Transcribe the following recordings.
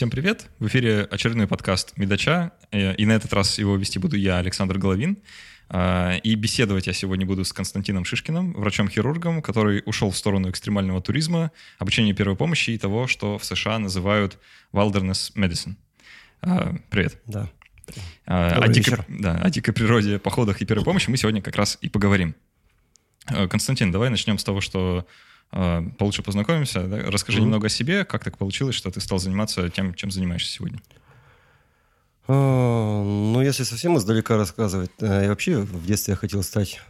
Всем привет! В эфире очередной подкаст «Медача», э, и на этот раз его вести буду я, Александр Головин. А, и беседовать я сегодня буду с Константином Шишкиным, врачом-хирургом, который ушел в сторону экстремального туризма, обучения первой помощи и того, что в США называют wilderness medicine. А, привет. Да. А, о, дикой, да, о дикой природе, походах и первой помощи мы сегодня как раз и поговорим. Константин, давай начнем с того, что получше познакомимся. Да? Расскажи mm-hmm. немного о себе, как так получилось, что ты стал заниматься тем, чем занимаешься сегодня. А, ну, если совсем издалека рассказывать, э, я вообще в детстве я хотел стать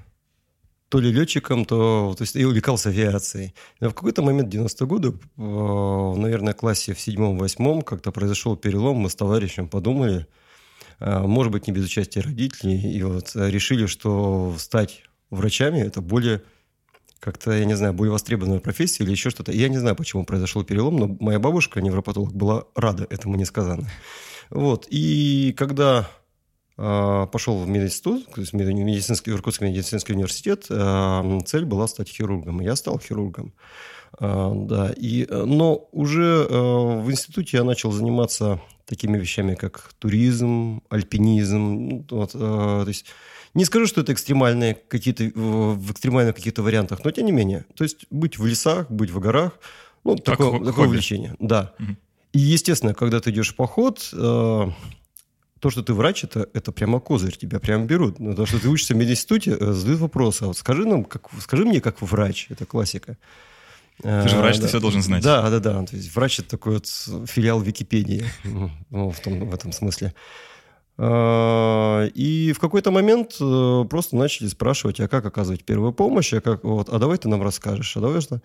то ли летчиком, то, то есть я увлекался авиацией. Но в какой-то момент 90-е годы, в, наверное, классе в седьмом-восьмом как-то произошел перелом, мы с товарищем подумали, э, может быть, не без участия родителей, и вот решили, что стать врачами – это более как-то, я не знаю, более востребованная профессия или еще что-то. Я не знаю, почему произошел перелом, но моя бабушка, невропатолог, была рада этому несказанно. Вот. И когда э, пошел в мединститут, то есть медицинский, Иркутский медицинский университет, э, цель была стать хирургом. И я стал хирургом. Э, да. И, но уже в институте я начал заниматься такими вещами, как туризм, альпинизм. Вот, э, то есть не скажу, что это экстремальные какие-то, в экстремальных каких-то вариантах, но тем не менее. То есть быть в лесах, быть в горах, ну, как такое, хобби. такое увлечение. Да. Угу. И, естественно, когда ты идешь в поход, э, то, что ты врач, это, это прямо козырь, тебя прямо берут. Но то, что ты учишься в мединституте, э, задают вопросы. А вот скажи, нам, как, скажи мне, как врач, это классика. Ты же врач, а, ты да. все должен знать. Да, да, да. То есть врач – это такой вот филиал Википедии ну, в, том, в этом смысле. А, и в какой-то момент э, просто начали спрашивать, а как оказывать первую помощь, а, как, вот, а давай ты нам расскажешь, а давай что.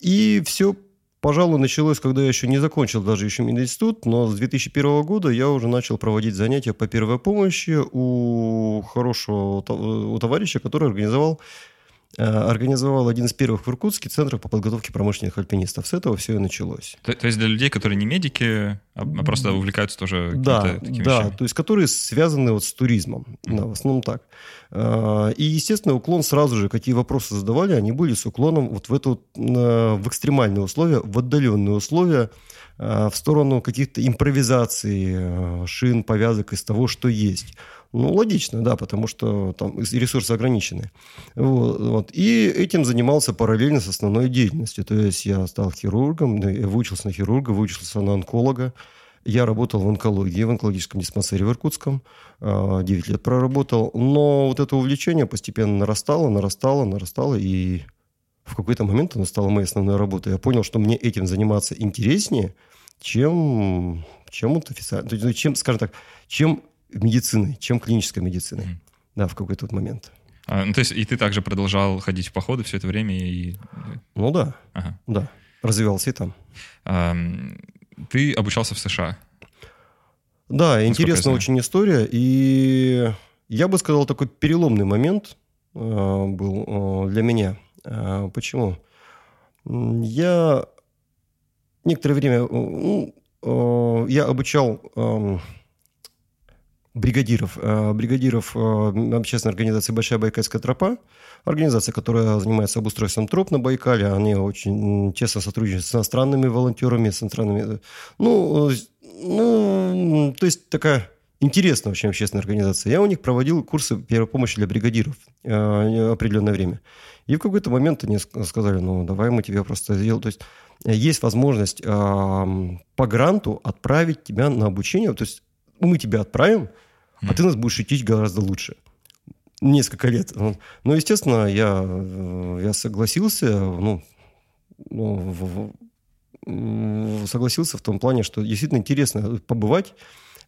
И все, пожалуй, началось, когда я еще не закончил даже еще мединститут, но с 2001 года я уже начал проводить занятия по первой помощи у хорошего у товарища, который организовал Э, организовал один из первых в Иркутске центров по подготовке промышленных альпинистов. С этого все и началось. То, то есть для людей, которые не медики, а, а просто увлекаются тоже да, такими да, вещами? то есть которые связаны вот с туризмом, mm-hmm. да, в основном так. Э, и, естественно, уклон сразу же, какие вопросы задавали, они были с уклоном вот в, эту, в экстремальные условия, в отдаленные условия, э, в сторону каких-то импровизаций, шин, повязок из того, что есть. Ну, логично, да, потому что там ресурсы ограничены. Вот, вот. И этим занимался параллельно с основной деятельностью. То есть я стал хирургом, я выучился на хирурга, выучился на онколога. Я работал в онкологии, в онкологическом диспансере в Иркутском. 9 а, лет проработал. Но вот это увлечение постепенно нарастало, нарастало, нарастало. И в какой-то момент оно стало моей основной работой. Я понял, что мне этим заниматься интереснее, чем, чем, вот официально, чем, скажем так, чем медициной, чем клинической медициной. Mm. Да, в какой-то вот момент. А, ну, то есть и ты также продолжал ходить в походы все это время? И... Ну да, ага. да. Развивался и там. А, ты обучался в США? Да, интересная очень история. И я бы сказал, такой переломный момент э, был э, для меня. Э, почему? Я некоторое время... Ну, э, я обучал... Э, бригадиров, э, бригадиров э, общественной организации «Большая Байкальская тропа», организация, которая занимается обустройством троп на Байкале. Они очень тесно сотрудничают с иностранными волонтерами, с иностранными... Ну, ну то есть такая интересная очень общественная организация. Я у них проводил курсы первой помощи для бригадиров э, определенное время. И в какой-то момент они сказали, ну, давай мы тебе просто сделаем. То есть есть возможность по гранту отправить тебя на обучение. То есть мы тебя отправим, а ты нас будешь учить гораздо лучше. Несколько лет. Ну, естественно, я, э, я согласился, ну, ну согласился в том плане, что действительно интересно побывать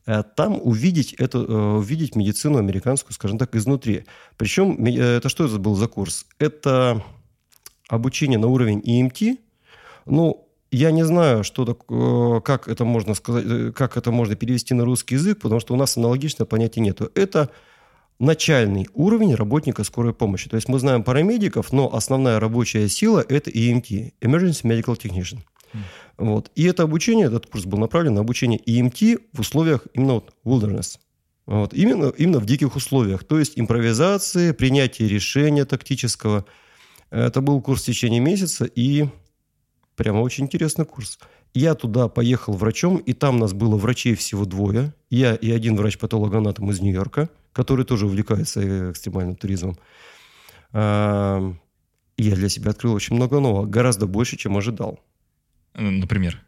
э, там увидеть это, э, увидеть медицину американскую, скажем так, изнутри. Причем это что это был за курс? Это обучение на уровень EMT. Ну, я не знаю, что так, э, как это можно сказать, э, как это можно перевести на русский язык, потому что у нас аналогичного понятия нету. Это начальный уровень работника скорой помощи. То есть мы знаем парамедиков, но основная рабочая сила – это EMT – Emergency Medical Technician. Mm. Вот. И это обучение, этот курс был направлен на обучение EMT в условиях именно вот wilderness. Вот. Именно, именно в диких условиях. То есть импровизации, принятие решения тактического. Это был курс в течение месяца, и Прямо очень интересный курс. Я туда поехал врачом, и там нас было врачей всего двое. Я и один врач-патологоанатом из Нью-Йорка, который тоже увлекается экстремальным туризмом. А, я для себя открыл очень много нового, гораздо больше, чем ожидал. Например?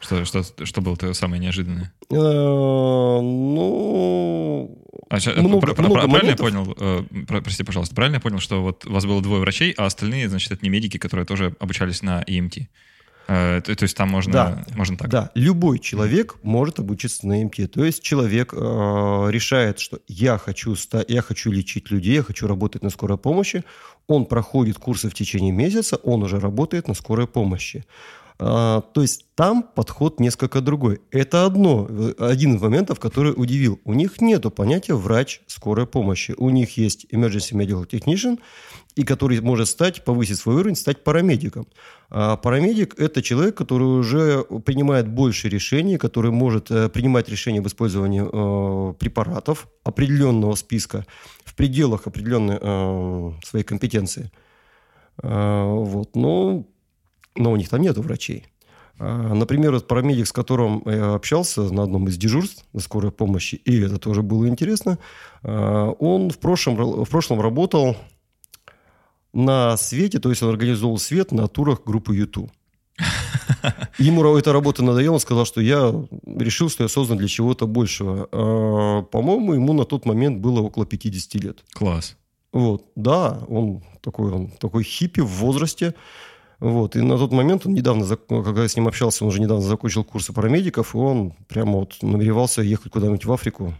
Что, что, что было то самое неожиданное? А, ну... А, много, про, много правильно моментов. я понял, э, про, прости, пожалуйста, правильно я понял, что вот у вас было двое врачей, а остальные, значит, это не медики, которые тоже обучались на EMT? Э, то, то есть там можно, да, можно так? Да, любой человек может обучиться на МТ. То есть человек э, решает, что я хочу, я хочу лечить людей, я хочу работать на скорой помощи. Он проходит курсы в течение месяца, он уже работает на скорой помощи. А, то есть там подход несколько другой. Это одно, один из моментов, который удивил. У них нет понятия врач скорой помощи. У них есть emergency medical technician, и который может стать, повысить свой уровень, стать парамедиком. А парамедик – это человек, который уже принимает больше решений, который может э, принимать решения об использовании э, препаратов определенного списка в пределах определенной э, своей компетенции. Э, вот. Но но у них там нету врачей. А, например, вот парамедик, с которым я общался на одном из дежурств скорой помощи, и это тоже было интересно, а, он в прошлом, в прошлом работал на свете, то есть он организовал свет на турах группы YouTube. Ему эта работа надоела, он сказал, что я решил, что я создан для чего-то большего. А, по-моему, ему на тот момент было около 50 лет. Класс. Вот, да, он такой, он такой хиппи в возрасте, вот. И на тот момент он недавно, когда я с ним общался, он уже недавно закончил курсы парамедиков, и он прямо вот намеревался ехать куда-нибудь в Африку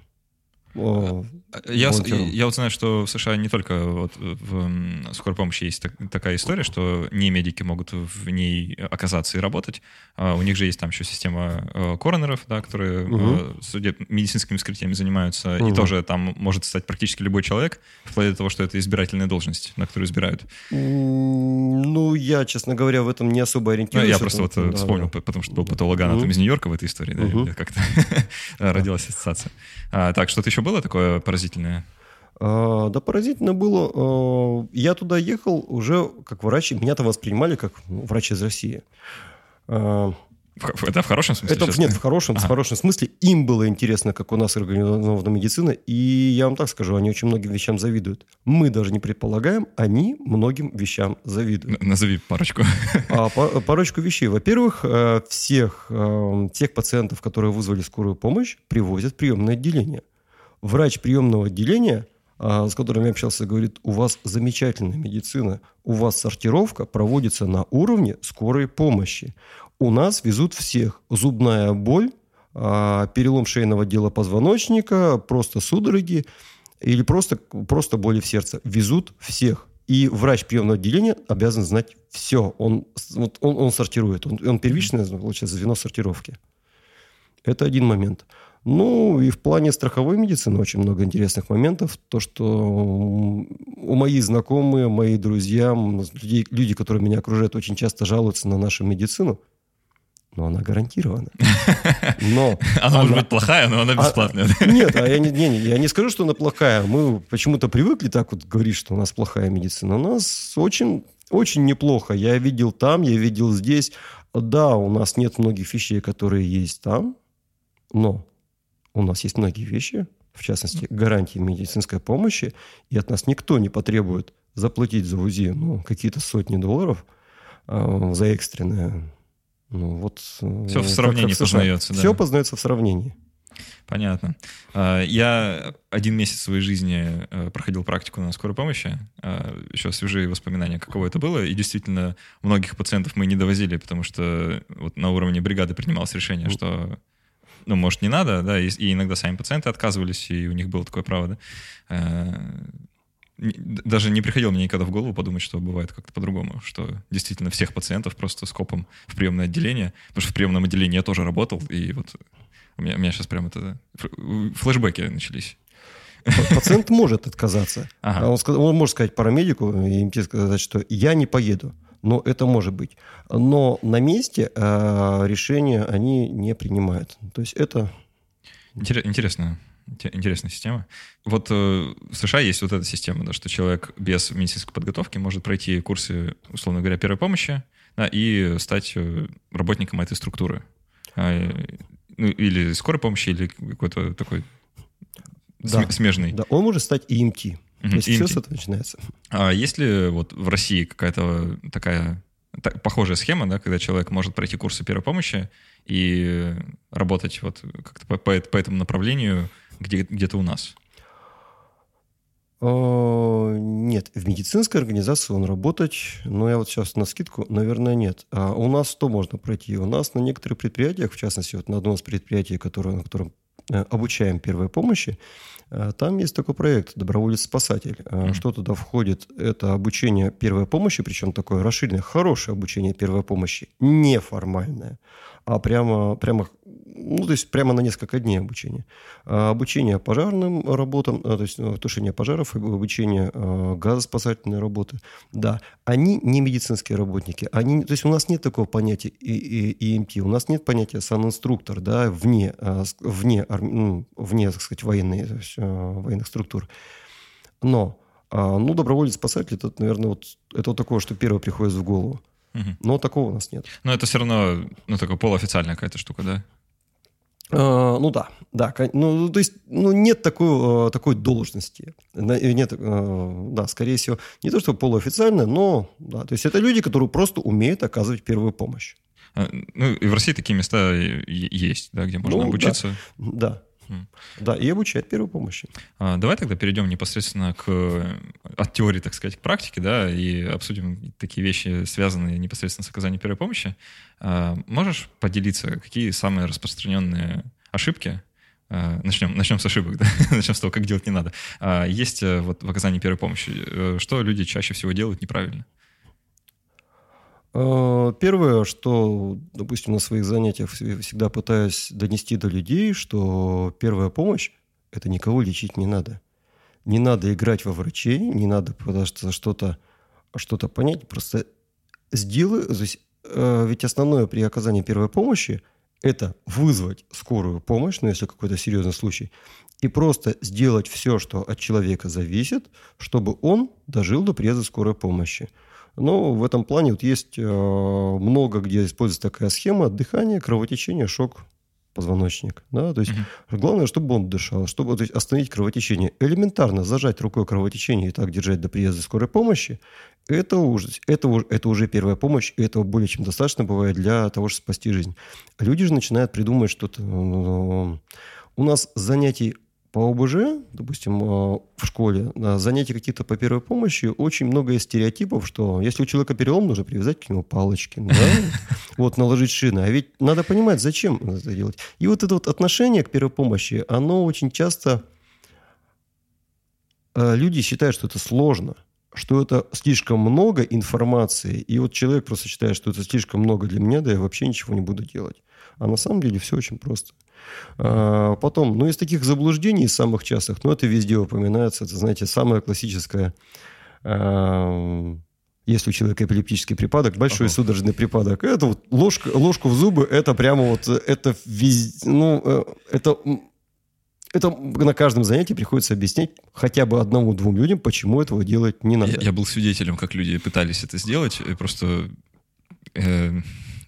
я, я вот знаю, что в США не только вот в скорой помощи есть так, такая история, что не медики могут в ней оказаться и работать. А у них же есть там еще система э, коронеров, да, которые угу. судеб, медицинскими вскрытиями занимаются, угу. и тоже там может стать практически любой человек, вплоть до того, что это избирательная должность, на которую избирают. Ну, я, честно говоря, в этом не особо ориентируюсь. Ну, я просто вот да, вспомнил, да. потому что был патологоанатом угу. из Нью-Йорка в этой истории, да, угу. как-то родилась ассоциация. А, так, что-то еще было такое поразительное? А, да, поразительно было. А, я туда ехал уже как врач, меня там воспринимали как ну, врач из России. А, это в хорошем смысле? Это, нет, в хорошем, ага. в хорошем смысле. Им было интересно, как у нас организована медицина. И я вам так скажу, они очень многим вещам завидуют. Мы даже не предполагаем, они многим вещам завидуют. Назови парочку. А, парочку вещей. Во-первых, э, всех э, тех пациентов, которые вызвали скорую помощь, привозят в приемное отделение врач приемного отделения, а, с которым я общался, говорит, у вас замечательная медицина, у вас сортировка проводится на уровне скорой помощи. У нас везут всех. Зубная боль, а, перелом шейного дела позвоночника, просто судороги или просто, просто боли в сердце. Везут всех. И врач приемного отделения обязан знать все. Он, вот он, он сортирует. Он, он первичное, получается, звено сортировки. Это один момент. Ну, и в плане страховой медицины очень много интересных моментов. То, что у моих знакомые, мои друзья, люди, люди, которые меня окружают, очень часто жалуются на нашу медицину. Но она гарантирована. Но она, она может быть плохая, но она а, бесплатная. А, нет, а я не, не, я не скажу, что она плохая. Мы почему-то привыкли так вот говорить, что у нас плохая медицина. У нас очень, очень неплохо. Я видел там, я видел здесь. Да, у нас нет многих вещей, которые есть там, но у нас есть многие вещи, в частности, гарантии медицинской помощи, и от нас никто не потребует заплатить за УЗИ ну, какие-то сотни долларов э, за экстренное. Ну, вот, э, Все в сравнении как познается. Да. Все познается в сравнении. Понятно. А, я один месяц своей жизни э, проходил практику на скорой помощи. А, Еще свежие воспоминания, каково это было. И действительно, многих пациентов мы не довозили, потому что вот на уровне бригады принималось решение, что ну, может, не надо, да, и, и иногда сами пациенты отказывались, и у них было такое право, да. Э, даже не приходило мне никогда в голову подумать, что бывает как-то по-другому, что действительно всех пациентов просто скопом в приемное отделение, потому что в приемном отделении я тоже работал, и вот у меня, у меня сейчас прям это флешбеки начались. Пациент может отказаться. Ага. Он, он может сказать парамедику и им сказать, что я не поеду но это может быть. Но на месте э, решения они не принимают. То есть это... Интересно. Интересная система. Вот э, в США есть вот эта система, да, что человек без медицинской подготовки может пройти курсы, условно говоря, первой помощи да, и стать э, работником этой структуры. А, ну, или скорой помощи, или какой-то такой Да. смежный. Да, он может стать EMT. Мгм, То есть EMT. с этого начинается. А есть ли вот в России какая-то такая та- похожая схема, да, когда человек может пройти курсы первой помощи и работать вот как-то по, по по этому направлению где, где-то у нас? Нет, в медицинской организации он работать, но я вот сейчас на скидку, наверное, нет. А у нас что можно пройти? У нас на некоторых предприятиях, в частности, вот на одном из предприятий, которое, на котором обучаем первой помощи, э, там есть такой проект «Доброволец-спасатель». Мгм. Что туда входит? Это обучение первой помощи, причем такое расширенное, хорошее обучение первой помощи, неформальное, а прямо, прямо, ну, то есть прямо на несколько дней обучения. А, Обучение пожарным работам, а, то есть ну, тушение пожаров, обучение а, газоспасательной работы. Да, они не медицинские работники. Они, то есть у нас нет такого понятия и- и- EMT, у нас нет понятия санинструктор, да, вне, а, вне, ну, вне так сказать, военной, есть, военных структур. Но, а, ну, доброволец-спасатель, это, наверное, вот, это вот такое, что первое приходит в голову. Но такого у нас нет. Но это все равно, ну, такая полуофициальная какая-то штука, да? А, ну да, да, кон- ну то есть, ну нет такой, э, такой должности, э, нет, э, да, скорее всего, не то что полуофициально, но да, то есть это люди, которые просто умеют оказывать первую помощь. Ну, и в России такие места есть, да, где можно Ну, да. обучиться. Да, М. да, и обучать первой помощи. А, Давай тогда перейдем непосредственно к, от теории, так сказать, к практике, да, и обсудим такие вещи, связанные непосредственно с оказанием первой помощи. А, Можешь поделиться, какие самые распространенные ошибки? а, Начнем, начнем с ошибок, да? начнем с того, как делать не надо. А, Есть э, вот в оказании первой помощи. Э, Что люди чаще всего делают неправильно? Э, Первое, что, допустим, на своих занятиях вс- всегда пытаюсь донести до людей, что первая помощь – это никого лечить не надо. Не надо играть во врачей, не надо пытаться что-то что понять, просто сделай, то есть, э, ведь основное при оказании первой помощи – это вызвать скорую помощь, ну, если какой-то серьезный случай, и просто сделать все, что от человека зависит, чтобы он дожил до приезда скорой помощи. Но в этом плане вот есть э, много, где используется такая схема дыхание, кровотечение, шок, позвоночник. Да? То есть Мгм. главное, чтобы он дышал, чтобы то есть, остановить кровотечение. Элементарно зажать рукой кровотечение и так держать до приезда скорой помощи, это уже, это, это уже первая помощь, и этого более чем достаточно бывает для того, чтобы спасти жизнь. Люди же начинают придумывать что-то. ну, У нас занятий по ОБЖ, допустим, э, в школе, на занятия какие-то по первой помощи, очень много есть стереотипов, что если у человека перелом, нужно привязать к нему палочки, да? вот, наложить шины. А ведь надо понимать, зачем это делать. И вот это вот отношение к первой помощи, оно очень часто... э, Люди считают, что это сложно, что это слишком много информации, и вот человек просто считает, что это слишком много для меня, да я вообще ничего не буду делать. А на самом деле все очень просто. А, Потом, ну, из таких заблуждений самых частых, ну, это везде упоминается, это, знаете, самое классическое, а, если у человека эпилептический припадок, большой Ага. судорожный припадок, это вот ложка, ложку в зубы, это прямо вот, это везде, ну, э, это, это на каждом занятии приходится объяснять хотя бы одному-двум людям, почему этого делать не надо. Я, я был свидетелем, как люди пытались это сделать, просто... э,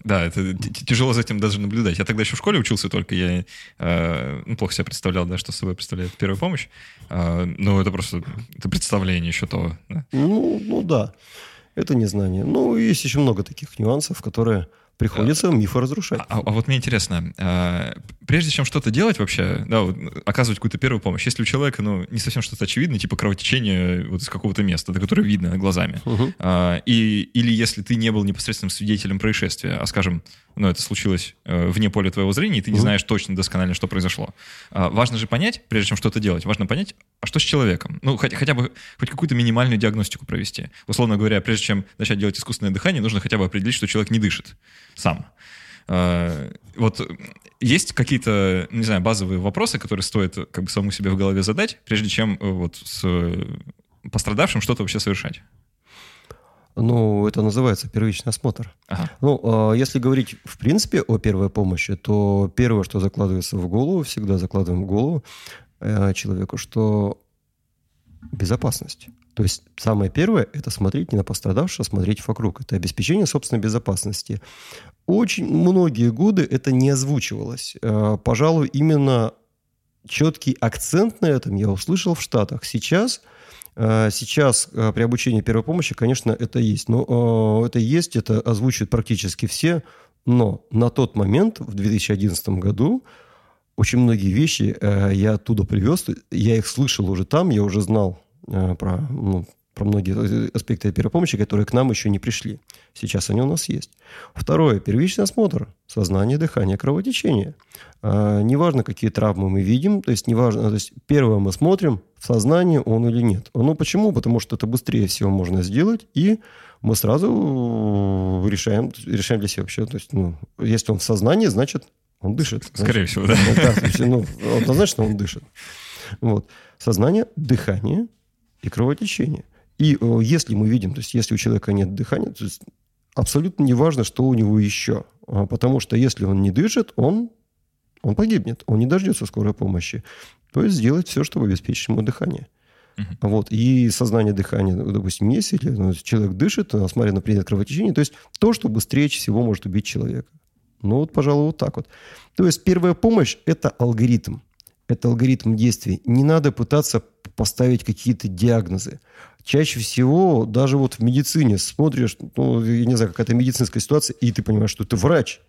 да, это тяжело за этим даже наблюдать. Я тогда еще в школе учился только, я э, ну, плохо себе представлял, да, что собой представляет первая помощь. А, ну, это просто это представление еще того. да. Ну, ну да, это незнание. Ну, есть еще много таких нюансов, которые приходится мифы разрушать. А, а вот мне интересно, а, прежде чем что-то делать вообще, да, вот, оказывать какую-то первую помощь, если у человека, ну, не совсем что-то очевидное, типа кровотечение вот из какого-то места, до которого видно глазами, Мгм. а, и, или если ты не был непосредственным свидетелем происшествия, а, скажем, ну, это случилось э, вне поля твоего зрения, и ты не знаешь точно досконально, что произошло. А, важно же понять, прежде чем что-то делать, важно понять, а что с человеком? Ну, хотя, хотя бы хоть какую-то минимальную диагностику провести. Условно говоря, прежде чем начать делать искусственное дыхание, нужно хотя бы определить, что человек не дышит сам. А, Вот э, есть какие-то, не знаю, базовые вопросы, которые стоит э, как бы самому себе в голове задать, прежде чем э, вот с пострадавшим что-то вообще совершать? Ну, это называется первичный осмотр. Ага. Ну, а, если говорить в принципе о первой помощи, то первое, что закладывается в голову, всегда закладываем в голову э, человеку, что безопасность. То есть самое первое – это смотреть не на пострадавшего, а смотреть вокруг. Это обеспечение собственной безопасности. Очень многие годы это не озвучивалось. Э, пожалуй, именно четкий акцент на этом я услышал в Штатах. Сейчас, сейчас э, при обучении первой помощи, конечно, это есть. Но это есть, это озвучивают практически все. Но на тот момент, в 2011 году, очень многие вещи я оттуда привез. Я их слышал уже там, я уже знал про, ну, про многие аспекты первой помощи, которые к нам еще не пришли. Сейчас они у нас есть. Второе. Первичный осмотр. Сознание, дыхание, кровотечение. А, неважно, какие травмы мы видим. То есть, неважно, то есть, первое мы смотрим, в сознании он или нет. Ну, почему? Потому что это быстрее всего можно сделать, и мы сразу решаем, решаем для себя вообще. То есть, ну, если он в сознании, значит, он дышит. Скорее значит, всего, да. да есть, ну, однозначно он дышит. Вот. Сознание, дыхание и кровотечение. И э, если мы видим, то есть если у человека нет дыхания, то есть абсолютно не важно, что у него еще. А, потому что если он не дышит, он, он погибнет, он не дождется скорой помощи. То есть сделать все, чтобы обеспечить ему дыхание. Uh-huh. Вот. И сознание дыхания, допустим, есть, или ну, человек дышит, смотря на предмет кровотечения, то есть то, что быстрее всего может убить человека. Ну вот, пожалуй, вот так вот. То есть первая помощь – это алгоритм. Это алгоритм действий. Не надо пытаться поставить какие-то диагнозы чаще всего даже вот в медицине смотришь, ну, я не знаю, какая-то медицинская ситуация, и ты понимаешь, что ты врач.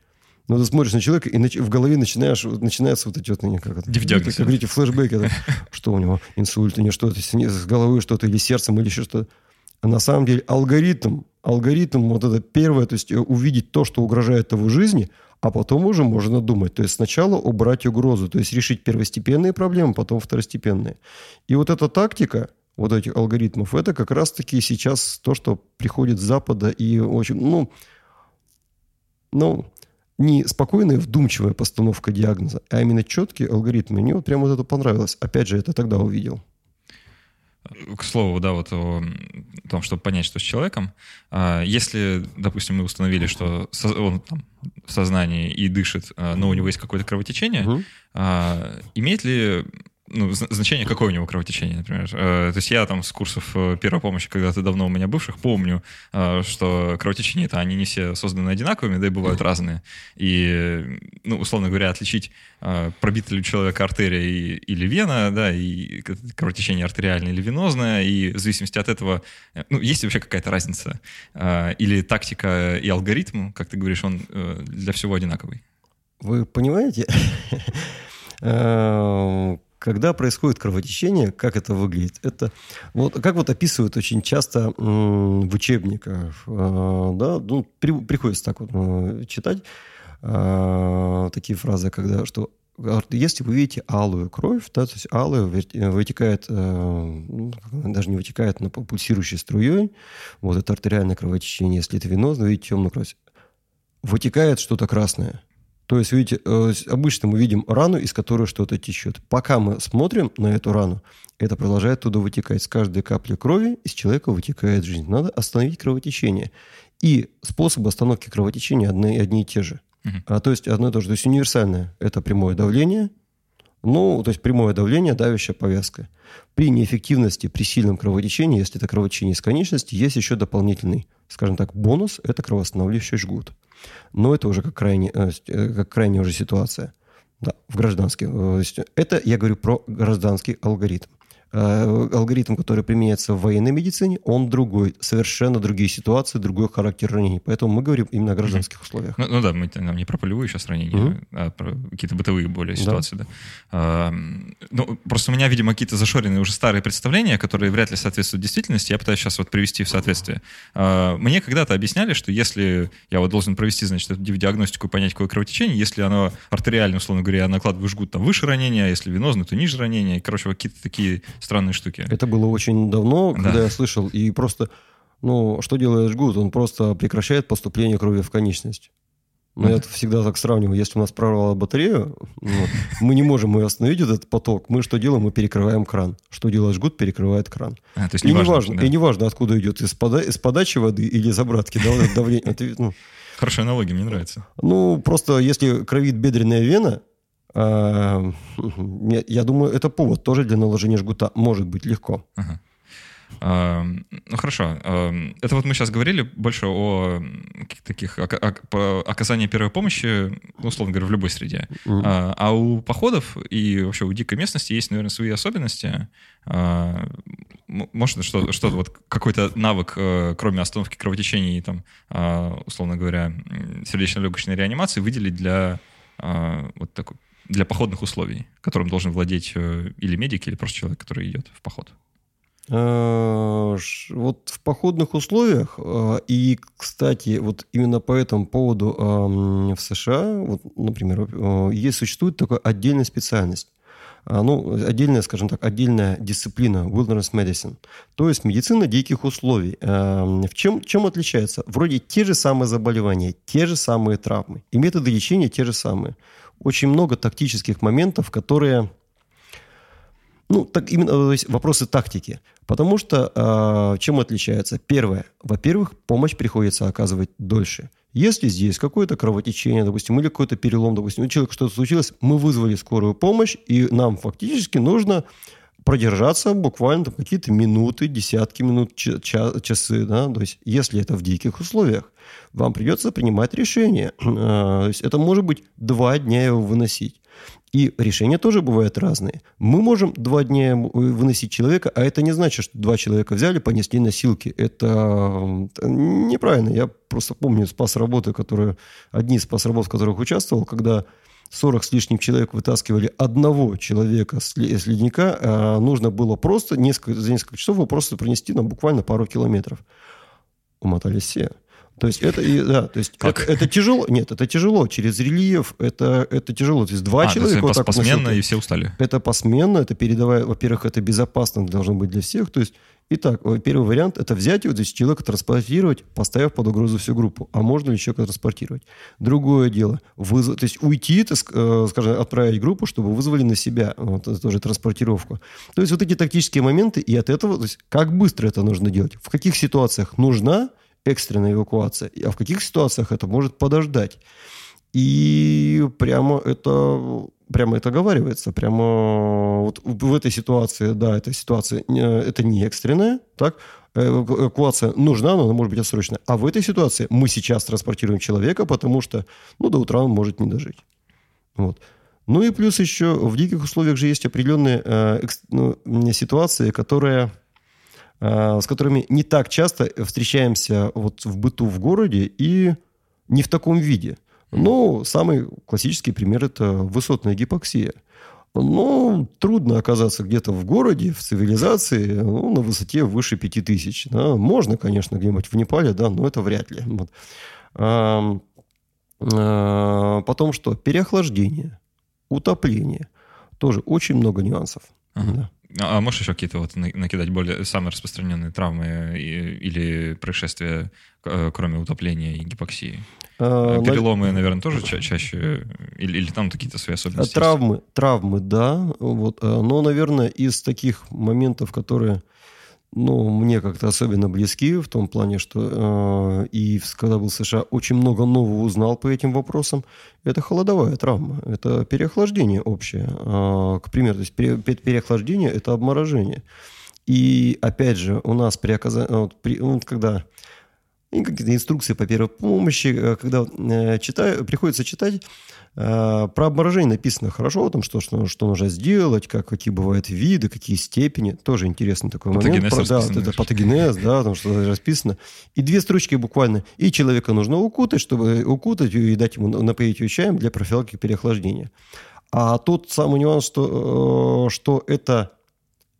Но ты смотришь на человека, и в голове начинаешь, начинаются вот эти вот, ну, как это, как говорите, флешбеки, это, что у него, инсульт, него что-то, с головой что-то, или сердцем, или еще что-то. А на самом деле алгоритм, алгоритм вот это первое, то есть э, увидеть то, что угрожает его жизни, а потом уже можно думать. То есть сначала убрать угрозу, то есть решить первостепенные проблемы, потом второстепенные. И вот эта тактика – вот этих алгоритмов, это как раз-таки сейчас то, что приходит с Запада и очень, ну, ну, не спокойная, вдумчивая постановка диагноза, а именно четкие алгоритмы. Мне вот прямо вот это понравилось. Опять же, это тогда увидел. К слову, да, вот о том, чтобы понять, что с человеком. А, если, допустим, мы установили, что он там в сознании и дышит, а, но у него есть какое-то кровотечение, угу. имеет ли ну, значение, какое у него кровотечение, например. Э, то есть я там с курсов э, первой помощи, когда-то давно у меня бывших, помню, э, что кровотечения это они не все созданы одинаковыми, да и бывают разные. И, ну, условно говоря, отличить пробита ли у человека артерия или вена, да, и кровотечение артериальное или венозное, и в зависимости от этого, ну, есть ли вообще какая-то разница? Или тактика и алгоритм, как ты говоришь, он для всего одинаковый? Вы понимаете? когда происходит кровотечение, как это выглядит? Это вот как вот описывают очень часто в учебниках, э, да, ну, при, приходится так вот э, читать э, такие фразы, когда что если вы видите алую кровь, да, то есть алая вытекает, ну, даже не вытекает, но пульсирующей струей, вот это артериальное кровотечение, если это венозно, видите темную кровь, вытекает что-то красное. То есть, видите, э, обычно мы видим рану, из которой что-то течет. Пока мы смотрим на эту рану, это продолжает туда вытекать. С каждой капли крови из человека вытекает жизнь. Надо остановить кровотечение. И способы остановки кровотечения одни, одни и те же. Uh-huh. А, то есть одно и то же. То есть универсальное – это прямое давление, ну, то есть прямое давление, давящая повязка. При неэффективности, при сильном кровотечении, если это кровотечение из конечности, есть еще дополнительный, скажем так, бонус – это кровоостанавливающий жгут. Но это уже как, крайне, э, э, как крайняя уже ситуация. Да, в гражданский. Э, это я говорю про гражданский алгоритм. Э, алгоритм, который применяется в военной медицине, он другой. Совершенно другие ситуации, другой характер ранений. Поэтому мы говорим именно о гражданских mm-hmm. условиях. Ну, ну да, мы нам не про полевые сейчас ранения, mm-hmm. а про какие-то бытовые более ситуации. Да. Да. А, ну, просто у меня, видимо, какие-то зашоренные уже старые представления, которые вряд ли соответствуют действительности. Я пытаюсь сейчас вот привести в соответствие. А, мне когда-то объясняли, что если я вот должен провести, значит, эту диагностику и понять, какое кровотечение, если оно артериально, условно говоря, я накладываю жгут там выше ранения, а если венозно, то ниже ранения. И, короче, вот какие-то такие странные штуки. Это было очень давно, когда да. я слышал, и просто, ну, что делает жгут? Он просто прекращает поступление крови в конечность. Но ну, я всегда так сравниваю. Если у нас прорвала батарею, вот, мы не можем ее остановить, этот поток. Мы что делаем? Мы перекрываем кран. Что делает жгут? Перекрывает кран. А, то есть и, не важно, да. и откуда идет, из, пода из подачи воды или из обратки да, давление. Это, ну, Хорошая аналогия, мне нравится. Ну, просто если кровит бедренная вена, я думаю, это повод тоже для наложения жгута может быть легко. Ага. Ну хорошо. Это вот мы сейчас говорили больше о таких оказании первой помощи, ну, условно говоря, в любой среде. Mm-hmm. А у походов и вообще у дикой местности есть, наверное, свои особенности. А, может, что, что вот какой-то навык, э, кроме остановки кровотечения и там, а, условно говоря, сердечно-легочной реанимации, выделить для а, вот такой для походных условий, которым должен владеть э, или медик, или просто человек, который идет в поход? Э, вот в походных условиях, э, и, кстати, вот именно по этому поводу в США, вот, например, есть, существует такая отдельная специальность. А, ну, отдельная, скажем так, отдельная дисциплина wilderness medicine, то есть медицина диких условий. В чем, чем отличается? Вроде те же самые заболевания, те же самые травмы, и методы лечения те же самые. Очень много тактических моментов, которые ну, так именно вопросы тактики. Потому что э, чем отличается? Первое. Во-первых, помощь приходится оказывать дольше. Если здесь какое-то кровотечение, допустим, или какой-то перелом, допустим, у человека что-то случилось, мы вызвали скорую помощь, и нам фактически нужно продержаться буквально там, какие-то минуты, десятки минут, ча- часы. Да? То есть, если это в диких условиях, вам придется принимать решение. А, то есть, это может быть два дня его выносить. И решения тоже бывают разные. Мы можем два дня выносить человека, а это не значит, что два человека взяли, понесли носилки. Это неправильно. Я просто помню спас работы, которые, одни из спас работ, в которых участвовал, когда 40 с лишним человек вытаскивали одного человека с ледника, а нужно было просто несколько, за несколько часов его просто принести на буквально пару километров. Умотались все. То есть это, да, то есть это, это тяжело. Нет, это тяжело. Через рельеф это, это тяжело. То есть два а, человека... То есть вот посменно, и все устали. Это посменно, это передавая... Во-первых, это безопасно должно быть для всех. То есть, итак, первый вариант – это взять его, то есть человека транспортировать, поставив под угрозу всю группу. А можно ли человека транспортировать? Другое дело. Вызов, то есть уйти, это, э, скажем, отправить группу, чтобы вызвали на себя вот, это тоже транспортировку. То есть вот эти тактические моменты, и от этого, то есть как быстро это нужно делать, в каких ситуациях нужна экстренная эвакуация, а в каких ситуациях это может подождать. И прямо это, прямо это оговаривается. Прямо вот в этой ситуации, да, эта ситуация, это не экстренная, так, эвакуация нужна, но она может быть отсрочная. А в этой ситуации мы сейчас транспортируем человека, потому что, ну, до утра он может не дожить. Вот. Ну и плюс еще в диких условиях же есть определенные э, ну, ситуации, которые Э, с которыми не так часто встречаемся вот в быту в городе и не в таком виде. Ну, самый классический пример – это высотная гипоксия. Ну, трудно оказаться где-то в городе, в цивилизации, ну, на высоте выше 5000. Да. Можно, конечно, где-нибудь в Непале, да, но это вряд ли. Вот. А, а, потом что? Переохлаждение, утопление. Тоже очень много нюансов. Ага. Да. А, а можешь еще какие-то вот накидать более самые распространенные травмы или происшествия, э, кроме утопления и гипоксии? А, э, Переломы, на... наверное, тоже ча- чаще? Или, или там какие-то свои особенности? Травмы, есть? травмы, да. Вот. Э, но, наверное, из таких моментов, которые ну, мне как-то особенно близки в том плане, что э, и когда был в США, очень много нового узнал по этим вопросам. Это холодовая травма, это переохлаждение общее. Э, к примеру, то есть пере, переохлаждение – это обморожение. И опять же, у нас при оказании, вот, при, ну, когда какие-то инструкции по первой помощи, э, когда э, читаю, приходится читать, про обморожение написано хорошо, там, что, что, что нужно сделать, как, какие бывают виды, какие степени. Тоже интересный такой момент. Про, да, вот это патогенез, да, там что расписано. И две строчки буквально. И человека нужно укутать, чтобы укутать и дать ему напоить его чаем для профилактики переохлаждения. А тот самый нюанс, что, что это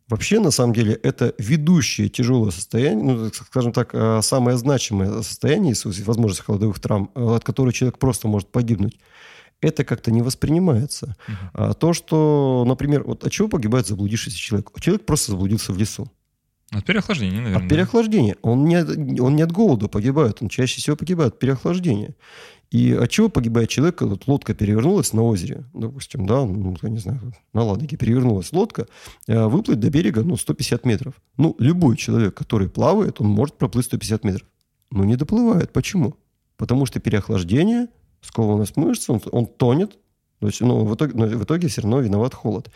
Вообще, на самом деле, это ведущее тяжелое состояние, ну, скажем так, э, самое значимое состояние с возможностью холодовых травм, э, от которого человек просто может погибнуть. Это как-то не воспринимается. Угу. А то, что, например, вот от чего погибает заблудившийся человек? Человек просто заблудился в лесу. От переохлаждения, наверное. От переохлаждения. Он не, он не от голода погибает, он чаще всего погибает от переохлаждения. И от чего погибает человек, когда вот лодка перевернулась на озере, допустим, да, ну, я не знаю, на Ладоге перевернулась лодка, э, выплыть до берега, ну, 150 метров. Ну, любой человек, который плавает, он может проплыть 150 метров. Но не доплывает. Почему? Потому что переохлаждение, скованность мышц, он, он тонет, То есть, ну, в итоге, но в итоге все равно виноват холод.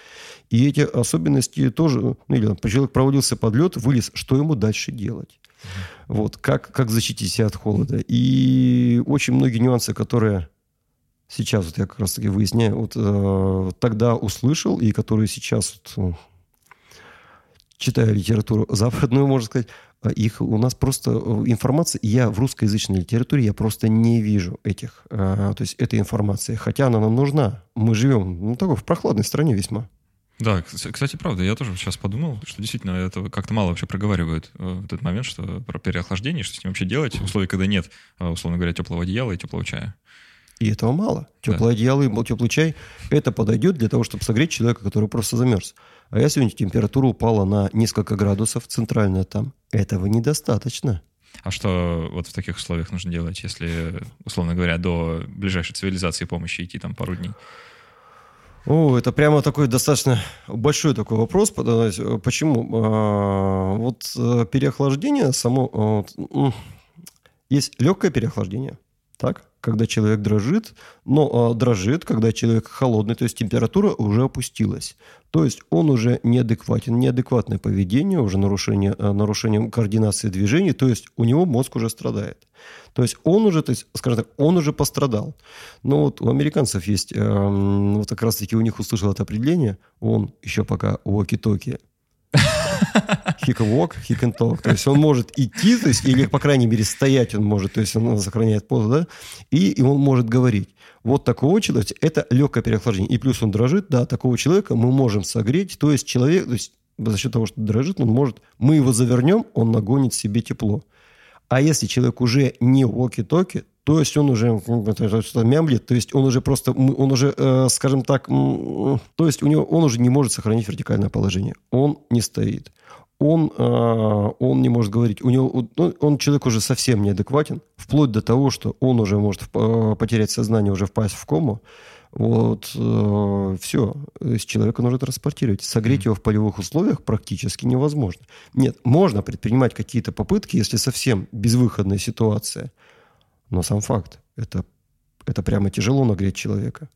И эти особенности тоже, ну, или человек проводился под лед, вылез, что ему дальше делать? Mm-hmm. Вот, как, как защитить себя от холода. И очень многие нюансы, которые сейчас вот я как раз таки выясняю, вот э, тогда услышал, и которые сейчас вот, читаю литературу западную, можно сказать, их у нас просто э, информация, я в русскоязычной литературе, я просто не вижу этих, а, то есть этой информации, хотя она нам нужна. Мы живем, ну, такой в прохладной стране весьма. Да, кстати, правда, я тоже сейчас подумал, что действительно это как-то мало вообще проговаривают э, в этот момент, что про переохлаждение, что с ним вообще делать, в условиях, когда нет, э, условно говоря, теплого одеяла и теплого чая. И этого мало. Теплое да. одеяло и теплый чай, это подойдет для того, чтобы согреть человека, который просто замерз. А если у них температура упала на несколько градусов, центральная там, этого недостаточно. А что вот в таких условиях нужно делать, если, условно говоря, до ближайшей цивилизации помощи идти там пару дней? О, это прямо такой достаточно большой такой вопрос. Почему? А, вот э, переохлаждение само... Есть легкое переохлаждение, так? когда человек дрожит, но э, дрожит, когда человек холодный, то есть температура уже опустилась. То есть он уже неадекватен, неадекватное поведение, уже нарушение, э, нарушение координации движений, то есть у него мозг уже страдает. То есть он уже, то есть, скажем так, он уже пострадал. Но вот у американцев есть, э, вот как раз-таки у них услышал это определение, он еще пока walkie-talkie he can walk, he can talk. То есть он может идти, то есть, или, по крайней мере, стоять он может, то есть он сохраняет позу, да, и, и он может говорить. Вот такого человека, это легкое переохлаждение. И плюс он дрожит, да, такого человека мы можем согреть, то есть человек, то есть за счет того, что дрожит, он может, мы его завернем, он нагонит себе тепло. А если человек уже не walkie-talkie, то есть он уже что-то мямлит, то есть он уже просто, он уже, э, скажем так, то есть у него, он уже не может сохранить вертикальное положение. Он не стоит. Он, э, он не может говорить. У него, ну, он человек уже совсем неадекватен, вплоть до того, что он уже может э, потерять сознание, уже впасть в кому. Вот, э, все, человека нужно транспортировать. Согреть его в полевых условиях практически невозможно. Нет, можно предпринимать какие-то попытки, если совсем безвыходная ситуация – но сам факт, это, это прямо тяжело нагреть человека.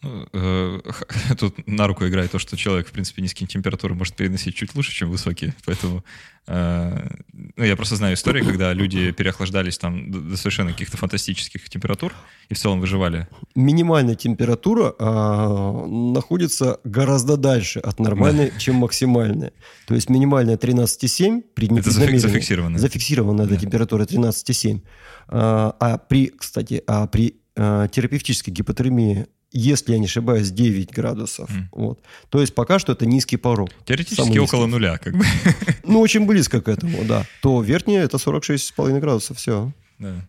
Ну, э, тут на руку играет то, что человек, в принципе, низкие температуры может переносить чуть лучше, чем высокие. Поэтому э, ну, я просто знаю истории, когда люди переохлаждались там до, до совершенно каких-то фантастических температур и в целом выживали. Минимальная температура э, находится гораздо дальше от нормальной, да. чем максимальная. То есть минимальная 13,7 при Это зафиксированная. Зафиксированная да. температура 13,7. А, а при, кстати, а при э, терапевтической гипотермии если я не ошибаюсь, 9 градусов. Mm. Вот. То есть пока что это низкий порог. Теоретически около нуля, как бы. Ну, очень близко к этому, да. То верхнее это 46,5 градусов, все. Да.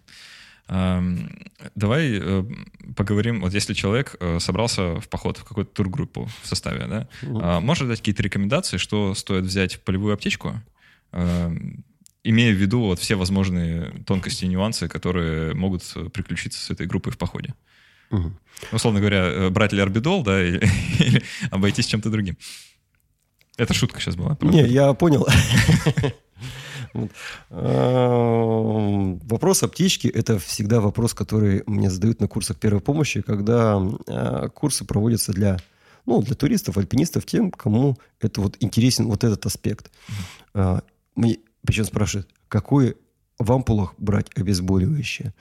Давай э, поговорим, вот если человек э, собрался в поход в какую-то тургруппу в составе, да, mm. можешь дать какие-то рекомендации, что стоит взять в полевую аптечку, имея в виду вот все возможные тонкости и нюансы, которые могут приключиться с этой группой в походе? Угу. Условно говоря, э, брать ли орбидол, да, или, или обойтись чем-то другим. Это шутка сейчас была. Правда? Не, я понял. А, вопрос аптечки – это всегда вопрос, который мне задают на курсах первой помощи, когда а, курсы проводятся для, ну, для туристов, альпинистов, тем, кому это вот интересен вот этот аспект. А, мне причем спрашивают, какой в ампулах брать обезболивающее.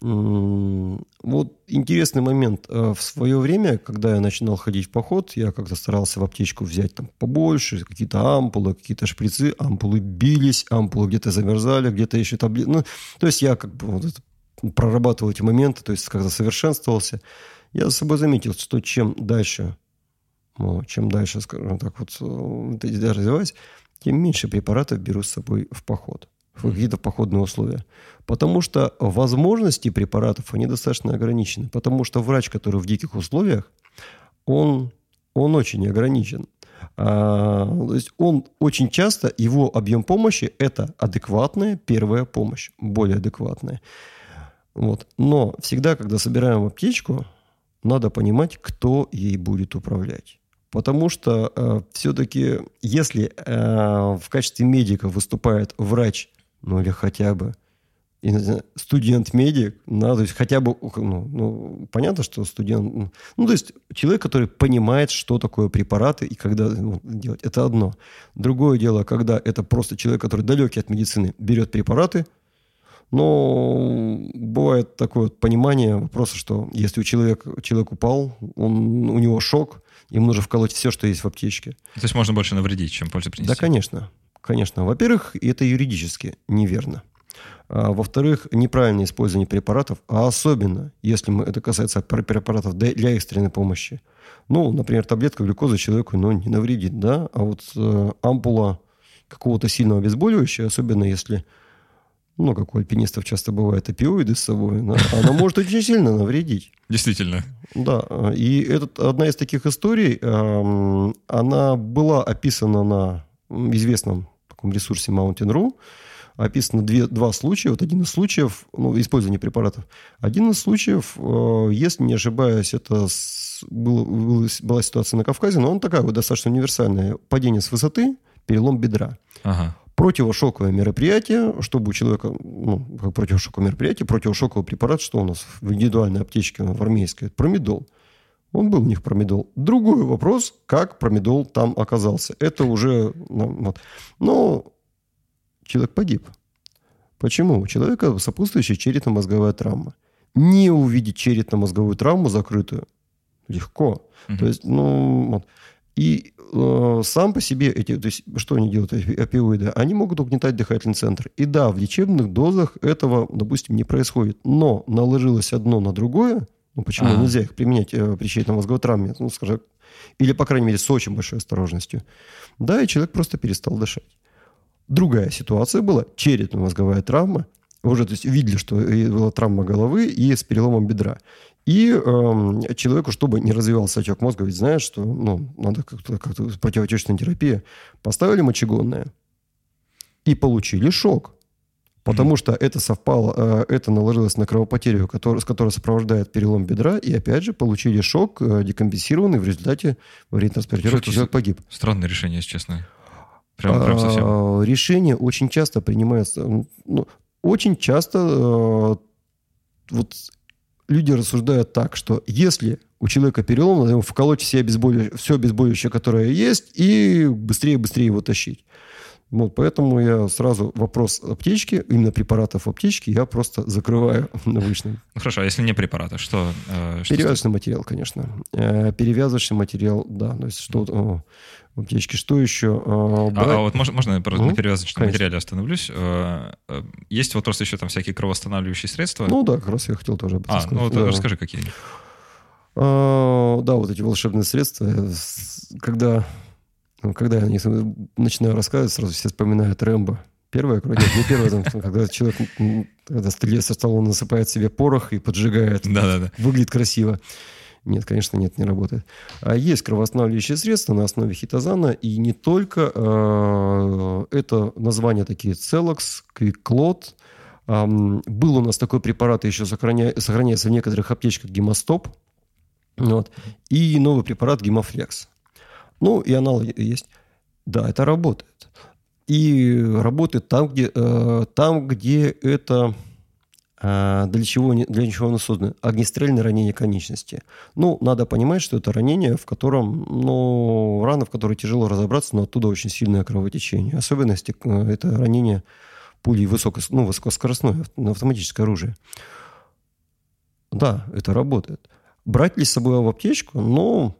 Вот интересный момент. Э, в свое время, когда я начинал ходить в поход, я как-то старался в аптечку взять там побольше, какие-то ампулы, какие-то шприцы. Ампулы бились, ампулы где-то замерзали, где-то еще таблетки. Ну, то есть я как бы вот это, прорабатывал эти моменты, то есть когда совершенствовался. Я за собой заметил, что чем дальше, чем дальше, скажем так, вот э, развиваюсь, тем меньше препаратов беру с собой в поход какие-то походные условия. Потому что возможности препаратов, они достаточно ограничены. Потому что врач, который в диких условиях, он, он очень ограничен. А, то есть он очень часто, его объем помощи – это адекватная первая помощь, более адекватная. Вот. Но всегда, когда собираем аптечку, надо понимать, кто ей будет управлять. Потому что э, все-таки, если э, в качестве медика выступает врач, ну или хотя бы студент-медик, да, то есть хотя бы, ну, ну, понятно, что студент, ну, ну, то есть человек, который понимает, что такое препараты и когда ну, делать, это одно. Другое дело, когда это просто человек, который далекий от медицины, берет препараты, но бывает такое вот понимание вопроса, что если у человека, человек упал, он, у него шок, ему нужно вколоть все, что есть в аптечке. То есть можно больше навредить, чем пользу принести? Да, конечно. Конечно. Во-первых, это юридически неверно. А, во-вторых, неправильное использование препаратов, а особенно, если мы, это касается препаратов для экстренной помощи. Ну, например, таблетка глюкозы человеку ну, не навредит, да, а вот э, ампула какого-то сильного обезболивающего, особенно если, ну, как у альпинистов часто бывает, опиоиды с собой, да, она может очень сильно навредить. Действительно. Да, и это одна из таких историй, она была описана на известном таком ресурсе Mountain.ru, описано две, два случая. Вот один из случаев, ну, использования препаратов. Один из случаев, э, если не ошибаюсь, это с, был, был, была ситуация на Кавказе, но он такая вот достаточно универсальная. Падение с высоты, перелом бедра. Ага. Противошоковое мероприятие, чтобы у человека, ну, как противошоковое мероприятие, противошоковый препарат, что у нас в индивидуальной аптечке, в армейской, промедол. Он был у них промедол. Другой вопрос, как промедол там оказался. Это уже... Ну, вот. Но человек погиб. Почему? У человека сопутствующая черепно-мозговая травма. Не увидеть черепно-мозговую травму закрытую легко. Угу. То есть, ну, вот. И э, сам по себе эти, то есть, что они делают, опиоиды, они могут угнетать дыхательный центр. И да, в лечебных дозах этого, допустим, не происходит. Но наложилось одно на другое, ну, почему А-а-а. нельзя их применять э, при черепно-мозговой травме, ну, скажем, или, по крайней мере, с очень большой осторожностью. Да, и человек просто перестал дышать. Другая ситуация была, черепно-мозговая травма. Уже то есть, видели, что была травма головы и с переломом бедра. И э, человеку, чтобы не развивался отек мозга, ведь знаешь, что ну, надо как-то, как-то противотечная терапия, поставили мочегонное и получили шок. Потому mm-hmm. что это совпало, э, это наложилось на кровопотерю, который, с которой сопровождает перелом бедра, и опять же получили шок, э, декомпенсированный в результате время транспортировки человек погиб. Странное решение, если честно. Прям, прям совсем. А, решение очень часто принимается. Ну, очень часто э, вот люди рассуждают так, что если у человека перелом, надо ему вколоть все обезболивающее, все обезболивающее, которое есть, и быстрее-быстрее его тащить. Вот, поэтому я сразу вопрос аптечки, именно препаратов аптечки, я просто закрываю научным. Ну хорошо, а если не препараты, что? Э, что Перевязочный материал, конечно. Э, перевязочный материал, да. То есть что о, в аптечке. Что еще? Э, а, а вот можно, можно я просто на перевязочном конечно. материале остановлюсь? Э, есть вот просто еще там всякие кровоостанавливающие средства? Ну да, как раз я хотел тоже об этом а, сказать. ну вот да. расскажи, какие. А, да, вот эти волшебные средства. Когда когда я начинаю рассказывать, сразу все вспоминают Рэмбо. Первая кровь, нет, не первая, там, когда человек, когда стрелец со стола насыпает себе порох и поджигает. Да-да-да. Выглядит красиво. Нет, конечно, нет, не работает. А есть кровоостанавливающие средства на основе хитозана, и не только. Э, это названия такие Целокс, Квиклот. Э, был у нас такой препарат, еще сохраня, сохраняется в некоторых аптечках гемостоп. Вот. И новый препарат гемофлекс. Ну, и аналоги есть. Да, это работает. И работает там, где, э, там, где это э, для чего, для чего оно создано? Огнестрельное ранение конечности. Ну, надо понимать, что это ранение, в котором, ну, рана, в которой тяжело разобраться, но оттуда очень сильное кровотечение. Особенности э, это ранение пулей высоко, ну, высокоскоростное, автоматическое оружие. Да, это работает. Брать ли с собой в аптечку? Ну,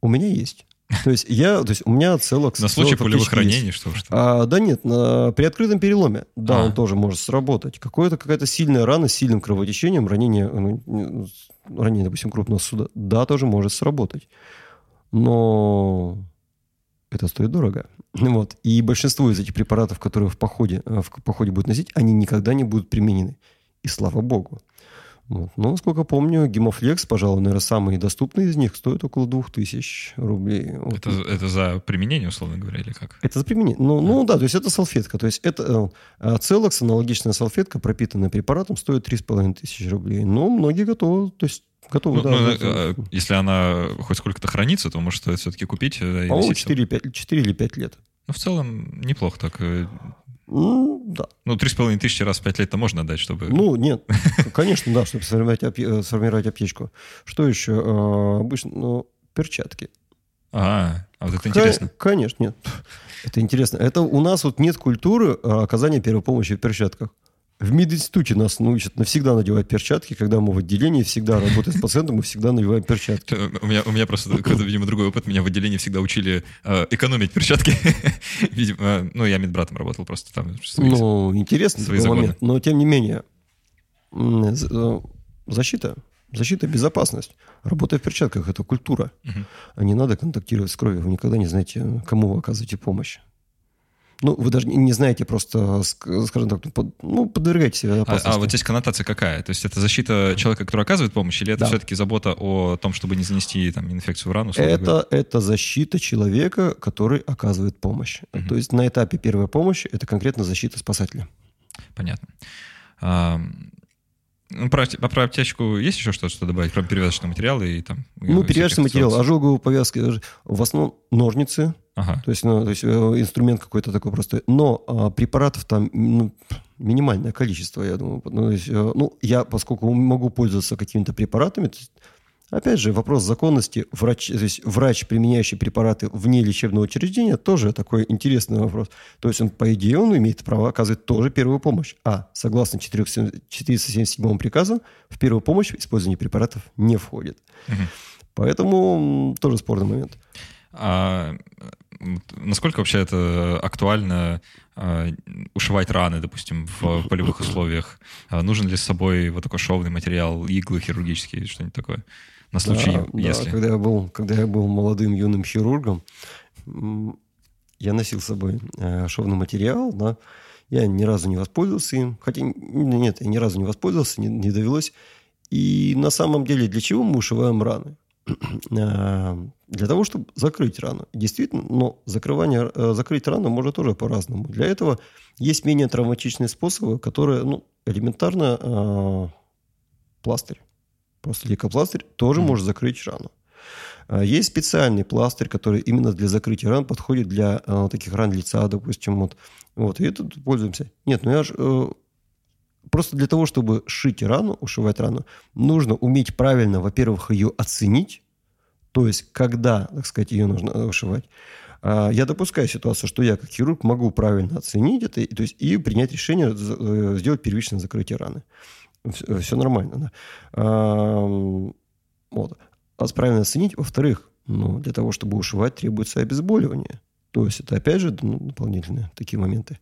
у меня есть. То есть я, то есть у меня целых... На случай пулевых ранений, что что? А, да нет, на, при открытом переломе, да, а. он тоже может сработать. Какое-то, какая-то сильная рана с сильным кровотечением, ранение, ну, ранение, допустим, крупного суда, да, тоже может сработать. Но это стоит дорого. Вот. И большинство из этих препаратов, которые в походе, в походе будут носить, они никогда не будут применены. И слава богу. Вот. Но, насколько помню, Гемофлекс, пожалуй, наверное, самый доступный из них, стоит около 2000 рублей. Вот. Это, это за применение, условно говоря, или как? Это за применение. Ну, а. ну да, то есть это салфетка. То есть это э, Целокс, аналогичная салфетка, пропитанная препаратом, стоит 3500 рублей. Но многие готовы, то есть готовы, ну, да. Ну, э, если она хоть сколько-то хранится, то, может, все-таки купить? По-моему, 4, 5, 4 или 5 лет. Ну, в целом, неплохо так. Ну, да. Ну, три с половиной тысячи раз в пять лет это можно отдать, чтобы... Ну, нет, конечно, да, чтобы сформировать, э, сформировать аптечку. Что еще? А, обычно, ну, перчатки. А, а вот это интересно. Конечно, нет. Это интересно. Это у нас вот нет культуры а, оказания первой помощи в перчатках. В мединституте нас научат навсегда надевать перчатки, когда мы в отделении всегда работаем с пациентом, мы всегда надеваем перчатки. У меня, у меня просто какой-то, видимо, другой опыт. Меня в отделении всегда учили э, экономить перчатки. видимо, э, ну, я медбратом работал просто там. Ну, интересный свои момент. Но, тем не менее, э, защита, защита, безопасность. Работа в перчатках – это культура. Угу. Не надо контактировать с кровью. Вы никогда не знаете, кому вы оказываете помощь. Ну, вы даже не знаете просто, скажем так, ну, подвергаете себя опасности. А, а вот здесь коннотация какая? То есть это защита человека, который оказывает помощь, или это да. все-таки забота о том, чтобы не занести там, инфекцию в рану? Это, это защита человека, который оказывает помощь. Угу. То есть на этапе первой помощи это конкретно защита спасателя. Понятно. Ну, про, аптечку есть еще что-то что добавить, кроме перевязочного материала и там? Ну, перевязочный материал, ожоговые повязки, э, в основном ножницы, ага. то есть, ну, то есть э, инструмент какой-то такой просто. Но а, препаратов там ну, минимальное количество, я думаю. Ну, есть, э, ну, я, поскольку могу пользоваться какими-то препаратами, Опять же, вопрос законности. Врач, то есть врач, применяющий препараты вне лечебного учреждения, тоже такой интересный вопрос. То есть он, по идее, он имеет право оказывать тоже первую помощь. А согласно 477 приказу, в первую помощь использование препаратов не входит. Угу. Поэтому тоже спорный момент. А насколько вообще это актуально а, ушивать раны, допустим, в полевых условиях? А нужен ли с собой вот такой шовный материал, иглы хирургические, что-нибудь такое? На случай, да, если... Да, когда я, был, когда я был молодым юным хирургом, я носил с собой э, шовный материал, да, я ни разу не воспользовался им, хотя нет, я ни разу не воспользовался, не, не довелось. И на самом деле для чего мы ушиваем раны? Э, для того, чтобы закрыть рану. Действительно, но закрывание, э, закрыть рану можно тоже по-разному. Для этого есть менее травматичные способы, которые ну, элементарно э, пластырь. Просто лейкопластырь тоже mm-hmm. может закрыть рану. А, есть специальный пластырь, который именно для закрытия ран подходит для э, таких ран лица, допустим. Вот, вот и это пользуемся. Нет, ну я же... Э, просто для того, чтобы шить рану, ушивать рану, нужно уметь правильно, во-первых, ее оценить, то есть когда, так сказать, ее нужно э, ушивать. А, я допускаю ситуацию, что я, как хирург, могу правильно оценить это то есть, и принять решение э, сделать первичное закрытие раны все, все нормально. Да. А, вот. А правильно оценить. Во-вторых, ну, для того, чтобы ушивать, требуется обезболивание. То есть это, опять же, ну, дополнительные такие моменты.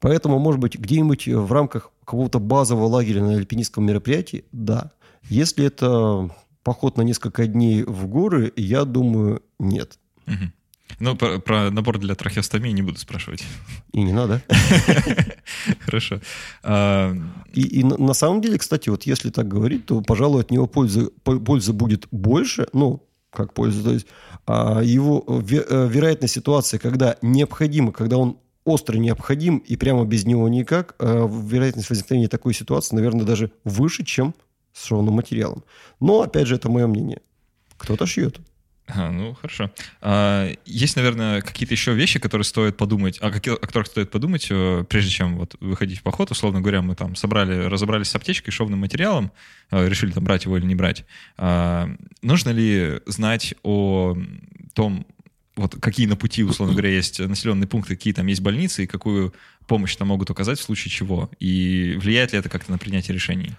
Поэтому, может быть, где-нибудь в рамках какого-то базового лагеря на альпинистском мероприятии, да. Если это поход на несколько дней в горы, я думаю, нет. Угу. Ну, про, про набор для трахеостомии не буду спрашивать. И не надо. Хорошо. А, и, и на самом деле, кстати, вот если так говорить, то, пожалуй, от него пользы, пользы будет больше, ну, как польза, то есть а его э, вероятная ситуация, когда необходимо, когда он остро необходим и прямо без него никак, а вероятность возникновения такой ситуации, наверное, даже выше, чем с шовным материалом. Но, опять же, это мое мнение. Кто-то шьет. А, ну, хорошо. А, есть, наверное, какие-то еще вещи, которые стоит подумать, о, каких, о которых стоит подумать, э, прежде чем вот выходить в поход. Условно говоря, мы там собрали, разобрались с аптечкой, шовным материалом, э, решили там брать его или не брать. А, нужно ли знать о том, вот какие на пути, условно говоря, есть населенные пункты, какие там есть больницы и какую помощь там могут оказать в случае чего? И влияет ли это как-то на принятие решений?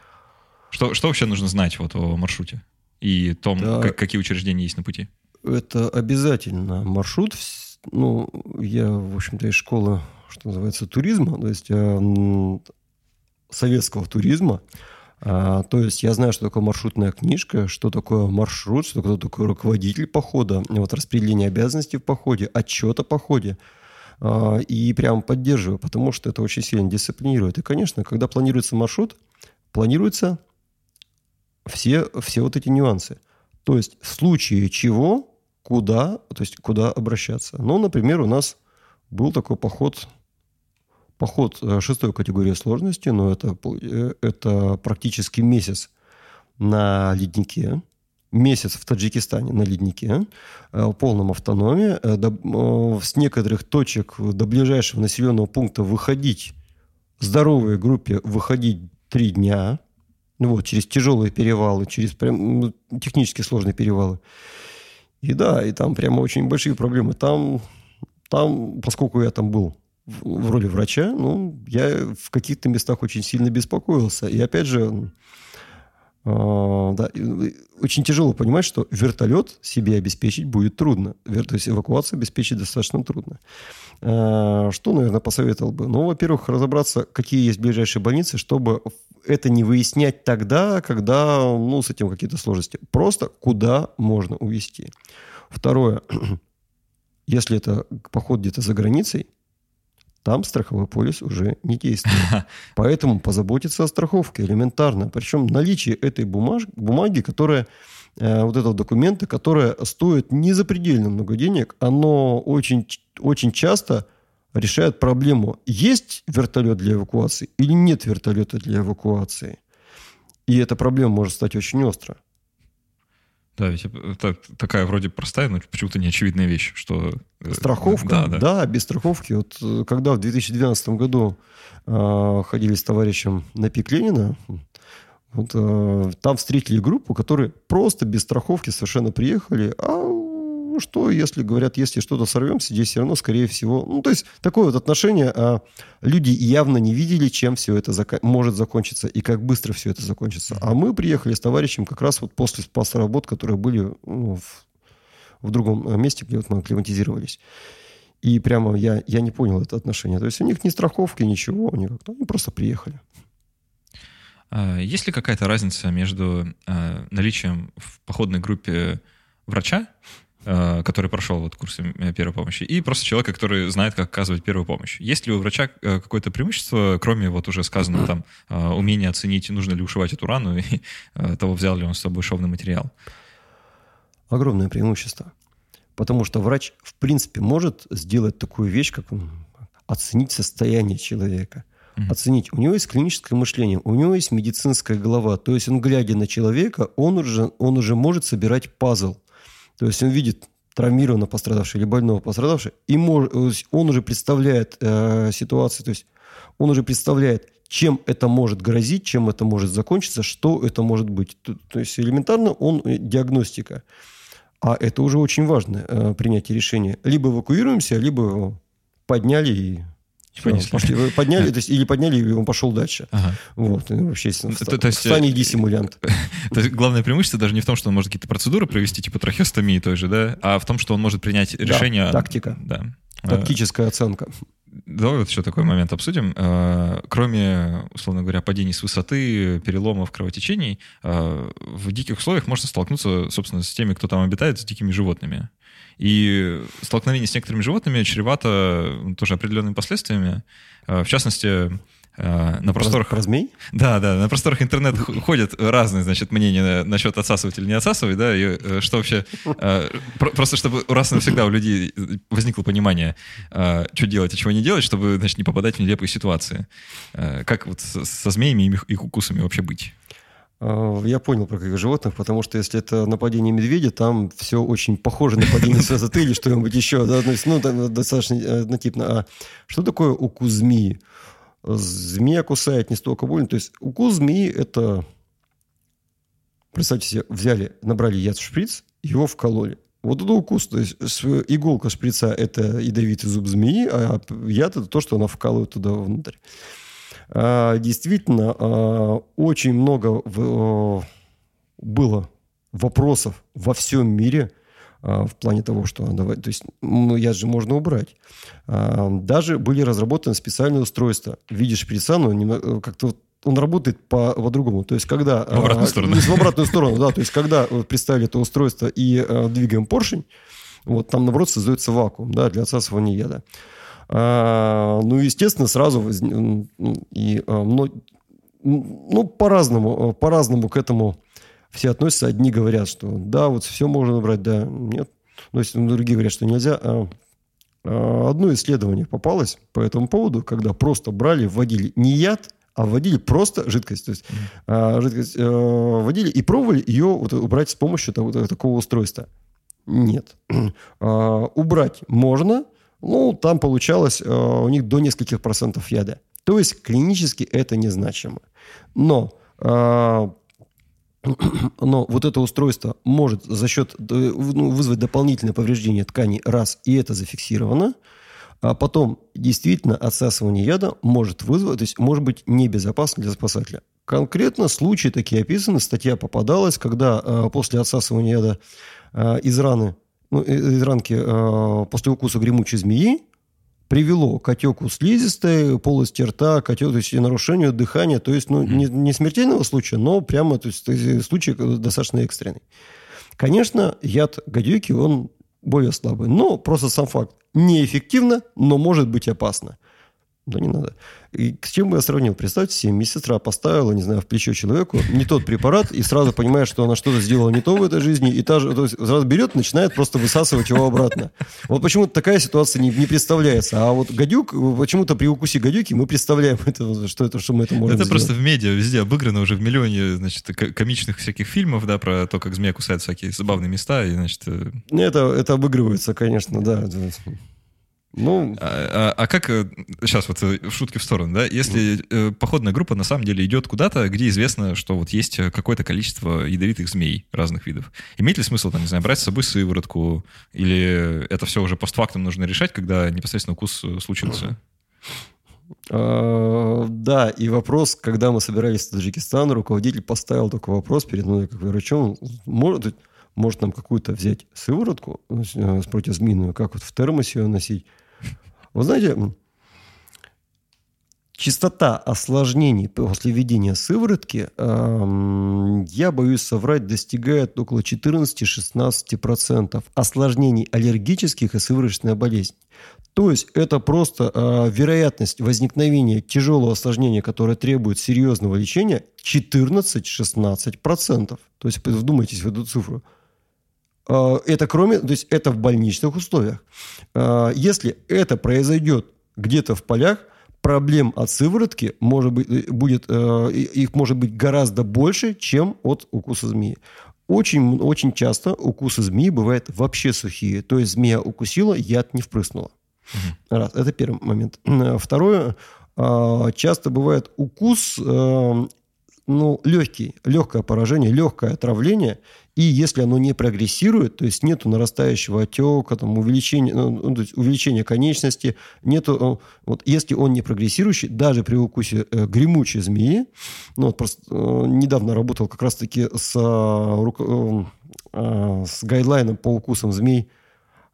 Что, что вообще нужно знать вот о маршруте и том, да. как, какие учреждения есть на пути? Это обязательно маршрут. Ну, я, в общем-то, из школы, что называется, туризма, то есть э, советского туризма. А, то есть я знаю, что такое маршрутная книжка, что такое маршрут, что такое, такое руководитель похода, вот распределение обязанностей в походе, отчет о походе. А, и прямо поддерживаю, потому что это очень сильно дисциплинирует. И, конечно, когда планируется маршрут, планируются все, все вот эти нюансы. То есть в случае чего куда, то есть куда обращаться. Ну, например, у нас был такой поход, поход э, шестой категории сложности, но это, э, это практически месяц на леднике. месяц в Таджикистане на леднике, э, в полном автономии, до, с некоторых точек до ближайшего населенного пункта выходить, здоровой группе выходить три дня, ну вот, через тяжелые перевалы, через прям ну, технически сложные перевалы. И да, и там прямо очень большие проблемы. Там, там поскольку я там был в роли врача, ну, я в каких-то местах очень сильно беспокоился. И опять же, да, очень тяжело понимать, что вертолет себе обеспечить будет трудно. То есть эвакуацию обеспечить достаточно трудно. А, что, наверное, посоветовал бы? Ну, во-первых, разобраться, какие есть ближайшие больницы, чтобы это не выяснять тогда, когда ну, с этим какие-то сложности. Просто куда можно увезти. Второе. Если это поход где-то за границей, там страховой полис уже не действует. Поэтому позаботиться о страховке элементарно. Причем наличие этой бумаж, бумаги, которая э, вот этого документа, которая стоит незапредельно много денег, оно очень, очень часто решает проблему, есть вертолет для эвакуации или нет вертолета для эвакуации. И эта проблема может стать очень остро. Да, ведь это такая вроде простая, но почему-то неочевидная вещь, что... Э, Страховка? Да, да. да без страховки. Вот э, когда в 2012 году э, ходили с товарищем на пик Ленина, вот, э, там встретили группу, которые просто без страховки совершенно приехали, а что, если говорят, если что-то сорвемся, здесь все равно, скорее всего... Ну, то есть, такое вот отношение, а люди явно не видели, чем все это зак... может закончиться и как быстро все это закончится. А мы приехали с товарищем как раз вот после спаса работ, которые были ну, в, в другом э, месте, где вот мы акклиматизировались. И прямо я, я не понял это отношение. То есть у них ни страховки, ничего, они, они просто приехали. А есть ли какая-то разница между э, наличием в походной группе врача который прошел вот курсы первой помощи, и просто человека, который знает, как оказывать первую помощь. Есть ли у врача э, какое-то преимущество, кроме вот уже сказанного там э, умения оценить, нужно ли ушивать эту рану и того, взял ли он с собой шовный материал? Огромное преимущество. Потому что врач, в принципе, может сделать такую вещь, как оценить состояние человека. Mm-hmm. Оценить. У него есть клиническое мышление, у него есть медицинская голова. То есть он, глядя на человека, он уже, он уже может собирать пазл. То есть он видит травмированного пострадавшего или больного пострадавшего, и мож, он уже представляет э, ситуацию, то есть он уже представляет, чем это может грозить, чем это может закончиться, что это может быть. То, то есть элементарно он э, диагностика. А это уже очень важно, э, принятие решения. Либо эвакуируемся, либо подняли и Понесли. Пошли, подняли, то есть, или подняли, и он пошел дальше. Ага. Вот, вообще, естественно, то, то есть, встань, иди симулянт. То есть, главное преимущество даже не в том, что он может какие-то процедуры провести, типа трахеостомии той же, да, а в том, что он может принять решение... Да, тактика. Да. Тактическая оценка. Давай вот еще такой момент обсудим. А, кроме, условно говоря, падений с высоты, переломов, кровотечений, а, в диких условиях можно столкнуться, собственно, с теми, кто там обитает, с дикими животными. И столкновение с некоторыми животными чревато тоже определенными последствиями. А, в частности, а, на просторах... Про, про змей? Да, да, на просторах интернета ходят разные, значит, мнения насчет отсасывать или не отсасывать, да, и э, что вообще... А, просто чтобы раз и навсегда у людей возникло понимание, что делать и чего не делать, чтобы, значит, не попадать в нелепые ситуации. Как вот со змеями и кукусами вообще быть? А, я понял про каких животных, потому что если это нападение медведя, там все очень похоже на нападение с высоты или что-нибудь еще. Ну, достаточно однотипно. А что такое укус змеи? Змея кусает не столько больно. То есть укус змеи – это... Представьте себе, взяли, набрали яд в шприц, его вкололи. Вот это укус. То есть иголка шприца – это ядовитый зуб змеи, а яд – это то, что она вкалывает туда внутрь. А, действительно, а, очень много было вопросов во всем мире а, в плане того, что давай, то есть, ну, яд же можно убрать. Даже были разработаны специальные устройства в виде шприца, но э, как-то он работает по, по-другому. То есть, когда... В обратную сторону. В обратную сторону, да. То есть, когда представили это устройство и двигаем поршень, вот там, наоборот, создается вакуум, да, для отсасывания яда. А, ну, естественно, сразу воз... и, а, ну, по-разному, по-разному к этому все относятся. Одни говорят, что да, вот все можно брать, да, нет. Но если другие говорят, что нельзя. А, одно исследование попалось по этому поводу, когда просто брали, вводили не яд, а вводили просто жидкость. То есть жидкость вводили и пробовали ее вот, убрать с помощью того, такого устройства. Нет. А, убрать можно, ну, там получалось у них до нескольких процентов яда. То есть клинически это незначимо. Но но вот это устройство может за счет ну, вызвать дополнительное повреждение тканей раз, и это зафиксировано. А потом действительно отсасывание яда может вызвать, то есть может быть небезопасно для спасателя. Конкретно случаи такие описаны, статья попадалась, когда э, после отсасывания яда э, из раны, ну, из ранки э, после укуса гремучей змеи привело к отеку слизистой, полости рта, к отеку, то есть и нарушению дыхания, то есть ну, не, не смертельного случая, но прямо то есть, случай достаточно экстренный. Конечно, яд гадюки, он более слабый, но просто сам факт неэффективно, но может быть опасно. Да не надо. И с чем бы я сравнил? Представьте себе, медсестра поставила, не знаю, в плечо человеку не тот препарат, и сразу понимает, что она что-то сделала не то в этой жизни, и та же, то есть сразу берет, начинает просто высасывать его обратно. Вот почему-то такая ситуация не, не представляется. А вот гадюк, почему-то при укусе гадюки мы представляем, это, что, это, что мы это можем Это сделать. просто в медиа везде обыграно уже в миллионе, значит, комичных всяких фильмов, да, про то, как змея кусает всякие забавные места, и, значит... Э, это, это обыгрывается, конечно, да. Ну, а, а, а как сейчас э, вот э, шутки в сторону, да? Если э, походная группа на самом деле идет куда-то, где известно, что вот есть э, какое-то количество ядовитых змей разных видов, имеет ли смысл там, не знаю, брать с собой сыворотку? Или это все уже постфактум нужно решать, когда непосредственно укус случился? А, да, и вопрос, когда мы собирались в Таджикистан, руководитель поставил такой вопрос перед мной, как врачом, может, может нам какую-то взять сыворотку с противозмеиную, как вот в термосе ее носить, вы знаете, частота осложнений после введения сыворотки, я боюсь соврать, достигает около 14-16% осложнений аллергических и сывороточной болезни. То есть это просто э, вероятность возникновения тяжелого осложнения, которое требует серьезного лечения, 14-16%. То есть вдумайтесь в эту цифру. А, это кроме, то есть это в больничных условиях. А, если это произойдет где-то в полях, проблем от сыворотки может быть, э, будет, э, их может быть гораздо больше, чем от укуса змеи. Очень, очень часто укусы змеи бывают вообще сухие. То есть змея укусила, яд не впрыснула. Угу. Раз. Это первый момент. Второе. Часто бывает укус э, ну, легкий, легкое поражение, легкое отравление, и если оно не прогрессирует, то есть нету нарастающего отека, там, увеличения, ну, ну, то есть увеличения конечности, нету, э, вот, если он не прогрессирующий, даже при укусе э, гремучей змеи, ну, вот просто э, недавно работал как раз-таки с, э, э, с гайдлайном по укусам змей,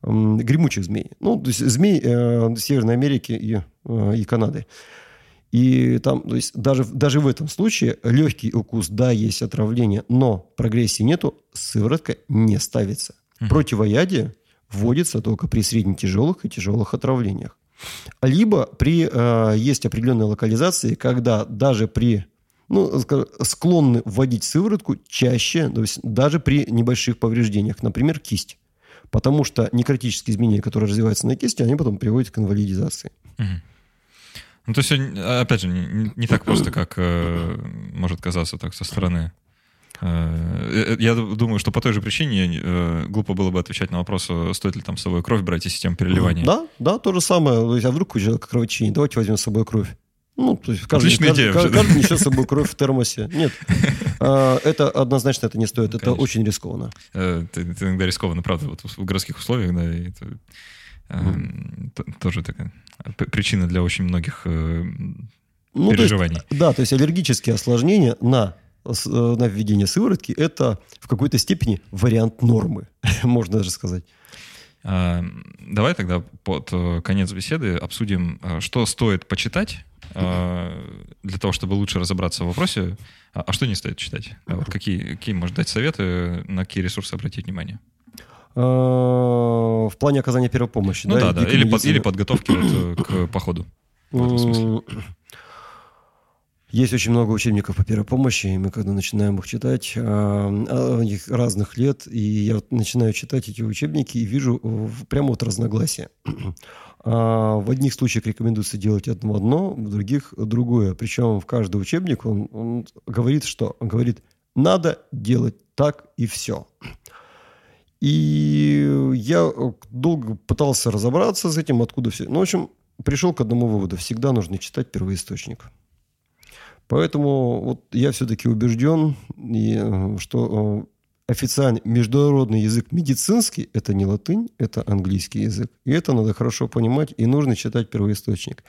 э, гремучих змей, ну, то есть змей э, Северной Америки и, э, и Канады. И там, то есть даже, даже в этом случае легкий укус, да, есть отравление, но прогрессии нету, сыворотка не ставится. Угу. Противоядие вводится только при средне-тяжелых и тяжелых отравлениях. Либо при, э, есть определенные локализации, когда даже при ну, склонны вводить сыворотку чаще, то есть даже при небольших повреждениях, например, кисть. Потому что некротические изменения, которые развиваются на кисти, они потом приводят к инвалидизации. Угу. Ну, то есть, опять же, не, не так просто, как э, может казаться так со стороны. Э, э, я думаю, что по той же причине э, глупо было бы отвечать на вопрос, стоит ли там с собой кровь брать и систему переливания. Да, да, то же самое. А вдруг у человека кровотечение? Давайте возьмем с собой кровь. Ну, то есть каждый, Отличная каждый, идея. Каждый, каждый несет с собой кровь в термосе. Нет. А, это однозначно это не стоит. Это очень рискованно. Это иногда рискованно, правда, вот в городских условиях, да, это mm. тоже такая причина для очень многих э, ну, переживаний. Есть, да, то есть аллергические осложнения на э, на введение сыворотки – это в какой-то степени вариант нормы, можно даже сказать. А, давай тогда под э, конец беседы обсудим, что стоит почитать для того, чтобы лучше разобраться в вопросе, а, а что не стоит читать? Вот какие, какие, может, дать советы, на какие ресурсы обратить внимание? Э, в плане оказания первой помощи. Ну да, да, да. Или, под, или подготовки вот, к походу. В этом смысле. Есть очень много учебников по первой помощи, и мы когда начинаем их читать, а, их разных лет, и я вот начинаю читать эти учебники и вижу прямо вот разногласия. А в одних случаях рекомендуется делать одно одно, в других другое. Причем в каждый учебник он, он говорит, что он говорит, надо делать так и все. И я долго пытался разобраться с этим, откуда все. Ну, в общем, пришел к одному выводу. Всегда нужно читать первоисточник. Поэтому вот я все-таки убежден, что официальный международный язык медицинский – это не латынь, это английский язык. И это надо хорошо понимать, и нужно читать первоисточник.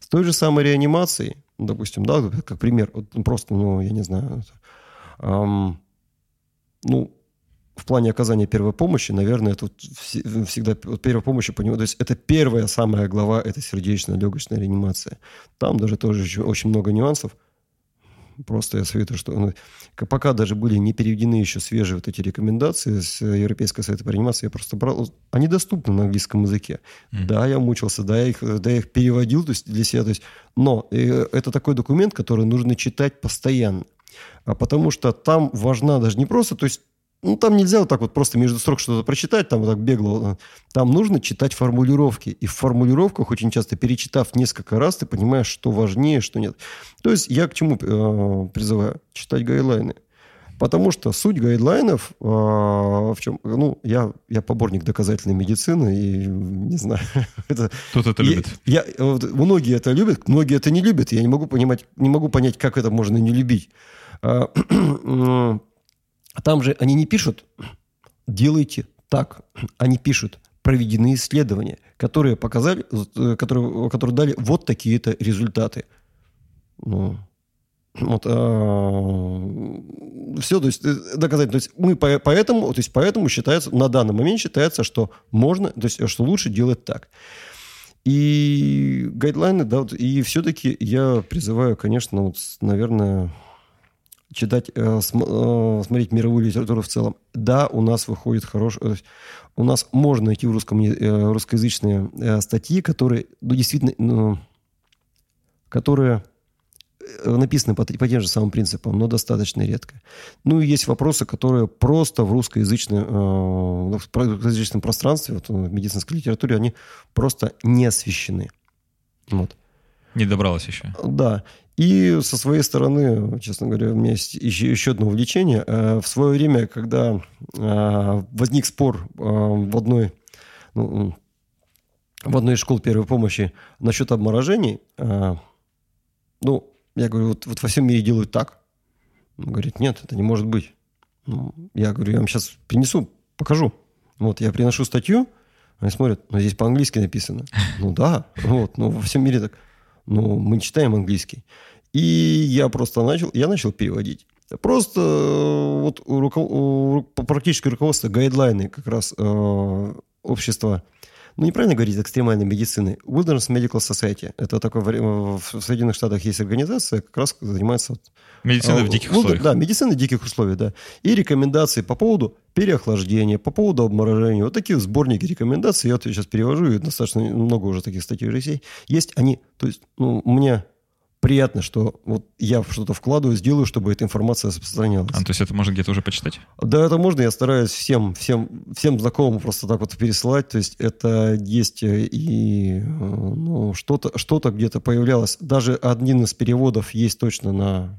С той же самой реанимацией, допустим, да, как пример, вот просто, ну, я не знаю, эм, ну, в плане оказания первой помощи, наверное, тут всегда первая помощь, то есть это первая самая глава, это сердечно-легочная реанимация. Там даже тоже очень много нюансов – Просто я советую, что ну, пока даже были не переведены еще свежие вот эти рекомендации с Европейского совета по реанимации, я просто брал... Они доступны на английском языке. Mm-hmm. Да, я мучился, да, я их, да, я их переводил то есть для себя. То есть, но э, это такой документ, который нужно читать постоянно. А потому что там важна даже не просто, то есть ну, там нельзя вот так вот просто между строк что-то прочитать, там вот так бегло. Там нужно читать формулировки. И в формулировках очень часто, перечитав несколько раз, ты понимаешь, что важнее, что нет. То есть я к чему э, призываю? Читать гайдлайны. Потому что суть гайдлайнов э, в чем? Ну, я, я поборник доказательной медицины, и не знаю. это, Кто-то это любит. Я, вот, многие это любят, многие это не любят. Я не могу, понимать, не могу понять, как это можно не любить. А, там же они не пишут «делайте так». Они пишут «проведены исследования, которые показали, э, которые, которые дали вот такие-то результаты». Ну, вот, а, все, то есть э, доказать. То есть мы по, поэтому, то есть поэтому считается, на данный момент считается, что можно, то есть что лучше делать так. И гайдлайны, да, вот, и все-таки я призываю, конечно, вот, наверное, читать, э, э, смотреть мировую литературу в целом. Да, у нас выходит хороший... У нас можно найти в русском, э, русскоязычные статьи, которые ну, действительно... Ну, которые написаны по, по тем же самым принципам, но достаточно редко. Ну и есть вопросы, которые просто в русскоязычном, в русскоязычном пространстве, вот, в медицинской литературе, они просто не освещены. Вот. Не добралась еще. Да. И со своей стороны, честно говоря, у меня есть еще, еще одно увлечение. Э, в свое время, когда э, возник спор э, в одной, ну, в одной из школ первой помощи насчет обморожений, ну, я говорю, вот, вот во всем мире делают так. Он говорит, нет, это не может быть. Ну, я говорю, я вам сейчас принесу, покажу. Вот, я приношу статью, они смотрят, но здесь по-английски написано. Ну да, вот, ну во всем мире так. Ну, мы читаем английский. И я просто начал, я начал переводить. Просто э, вот руков, практическое руководство, гайдлайны как раз э, общества, ну, неправильно говорить, экстремальной медицины. Wilderness Medical Society. Это такой, в Соединенных Штатах есть организация, как раз занимается... Медициной э, в диких условиях. Да, медицина в диких условиях, да. И рекомендации по поводу переохлаждения, по поводу обморожения. Вот такие сборники рекомендаций. Я вот сейчас перевожу, и достаточно много уже таких статей есть. Есть они, то есть, ну, у меня приятно, что вот я что-то вкладываю, сделаю, чтобы эта информация распространялась. А, то есть это можно где-то уже почитать? Да, это можно. Я стараюсь всем, всем, всем знакомым просто так вот пересылать. То есть это есть и ну, что-то что где-то появлялось. Даже один из переводов есть точно на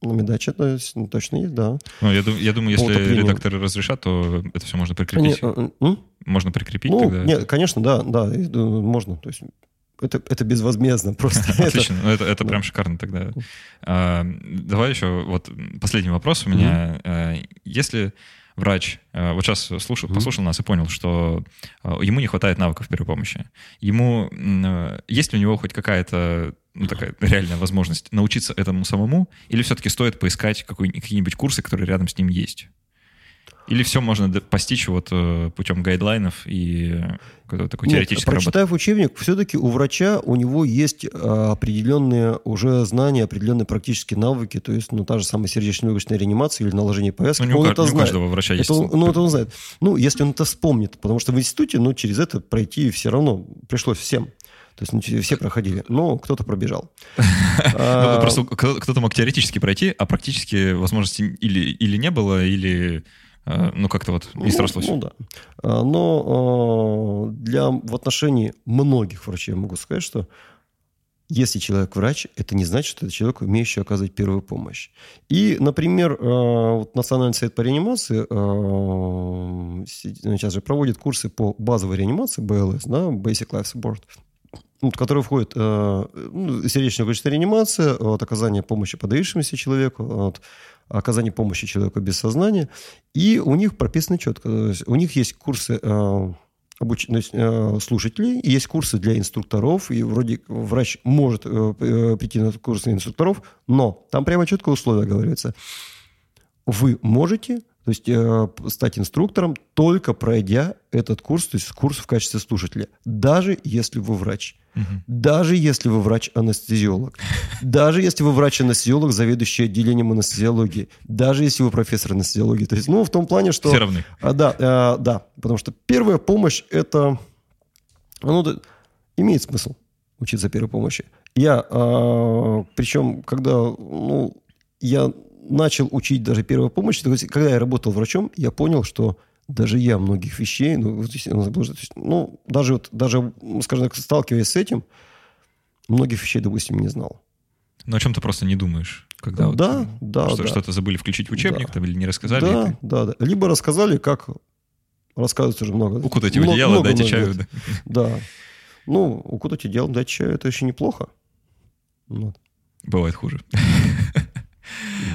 на медаче то есть, ну, точно есть, да. Ну, я, я думаю, если редакторы разрешат, то это все можно прикрепить. Не, а, можно прикрепить ну, тогда? Нет, конечно, да, да, можно. То есть это, это безвозмездно просто. Отлично, ну, это, это прям шикарно тогда. А, давай еще вот последний вопрос у меня. Mm-hmm. Если врач а, вот сейчас слушал, mm-hmm. послушал нас и понял, что а, ему не хватает навыков первой помощи, ему есть ли у него хоть какая-то ну, такая реальная возможность научиться этому самому, или все-таки стоит поискать какие-нибудь курсы, которые рядом с ним есть? Или все можно постичь вот э, путем гайдлайнов и какой-то такой Нет, теоретической прочитав работы? учебник, все-таки у врача у него есть а, определенные уже знания, определенные практические навыки, то есть, ну, та же самая сердечно-легочная реанимация или наложение повязки. Ну, не, у, он это не знает. у каждого врача есть. Это, ну, это он знает. Ну, если он это вспомнит, потому что в институте, ну, через это пройти все равно пришлось всем. То есть ну, все проходили, но кто-то пробежал. Ну, а, просто кто-то мог теоретически пройти, а практически возможности или, не было, или э, ну, как-то вот не срослось. Ну, ну да. А, но для, в отношении многих врачей я могу сказать, что если человек врач, это не значит, что это человек, умеющий оказывать первую помощь. И, например, вот Национальный совет по реанимации сейчас же проводит курсы по базовой реанимации, БЛС, да, Basic Life Support в который входит э, ну, сердечно-легочная реанимация, вот, оказание помощи подавившемуся человеку, вот, оказание помощи человеку без сознания. И у них прописано четко. у них есть курсы э, обуч... есть, э, слушателей, есть курсы для инструкторов, и вроде врач может э, э прийти на курсы инструкторов, но там прямо четко условия говорится. Вы можете то есть э, стать инструктором только пройдя этот курс, то есть курс в качестве слушателя, даже если вы врач. Угу. Даже если вы врач-анестезиолог, даже если вы врач-анестезиолог, заведующий отделением анестезиологии, даже если вы профессор анестезиологии. То есть, ну, в том плане, что... Все равны. А, да, а, да, потому что первая помощь – это... Ну, да, имеет смысл учиться первой помощи. Я, а, причем, когда, ну, я начал учить даже первую помощь, когда я работал врачом, я понял, что даже я многих вещей, ну, ну даже, вот, даже, скажем так, сталкиваясь с этим, многих вещей, допустим, не знал. Ну, о чем ты просто не думаешь? Когда да, вот, да, что, да. Что-то забыли включить в учебник да. там, или не рассказали? Да, ты... да, да. Либо рассказали, как рассказывать уже много. Укутайте в одеяло, много, дайте чаю. Да. да. Ну, укутать одеяло, дать чаю, это еще неплохо. Вот. Бывает хуже.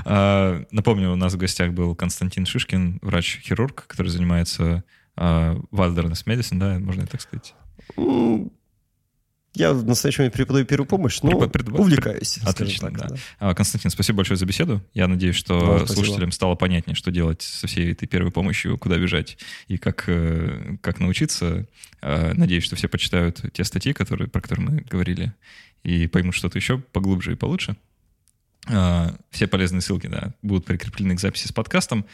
А, напомню, у нас в гостях был Константин Шишкин, врач-хирург, который занимается wilderness medicine, да, можно так сказать? Я в настоящий момент преподаю первую помощь, но Препод, пред, увлекаюсь. Отлично, так, да. да. Константин, спасибо большое за беседу. Я надеюсь, что да, слушателям стало понятнее, что делать со всей этой первой помощью, куда бежать и как, э, как научиться. А, надеюсь, что все почитают те статьи, которые, про которые мы говорили, и поймут что-то еще поглубже и получше. А, все полезные ссылки да, будут прикреплены к записи с подкастом.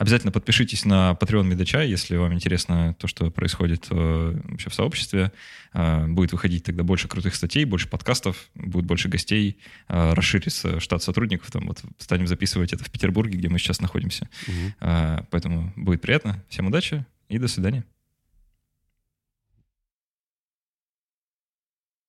Обязательно подпишитесь на Patreon Медача, если вам интересно то, что происходит э, вообще в сообществе. Э, будет выходить тогда больше крутых статей, больше подкастов, будет больше гостей, э, расширится штат сотрудников. Там вот станем записывать это в Петербурге, где мы сейчас находимся. Угу. Поэтому будет приятно. Всем удачи и до свидания.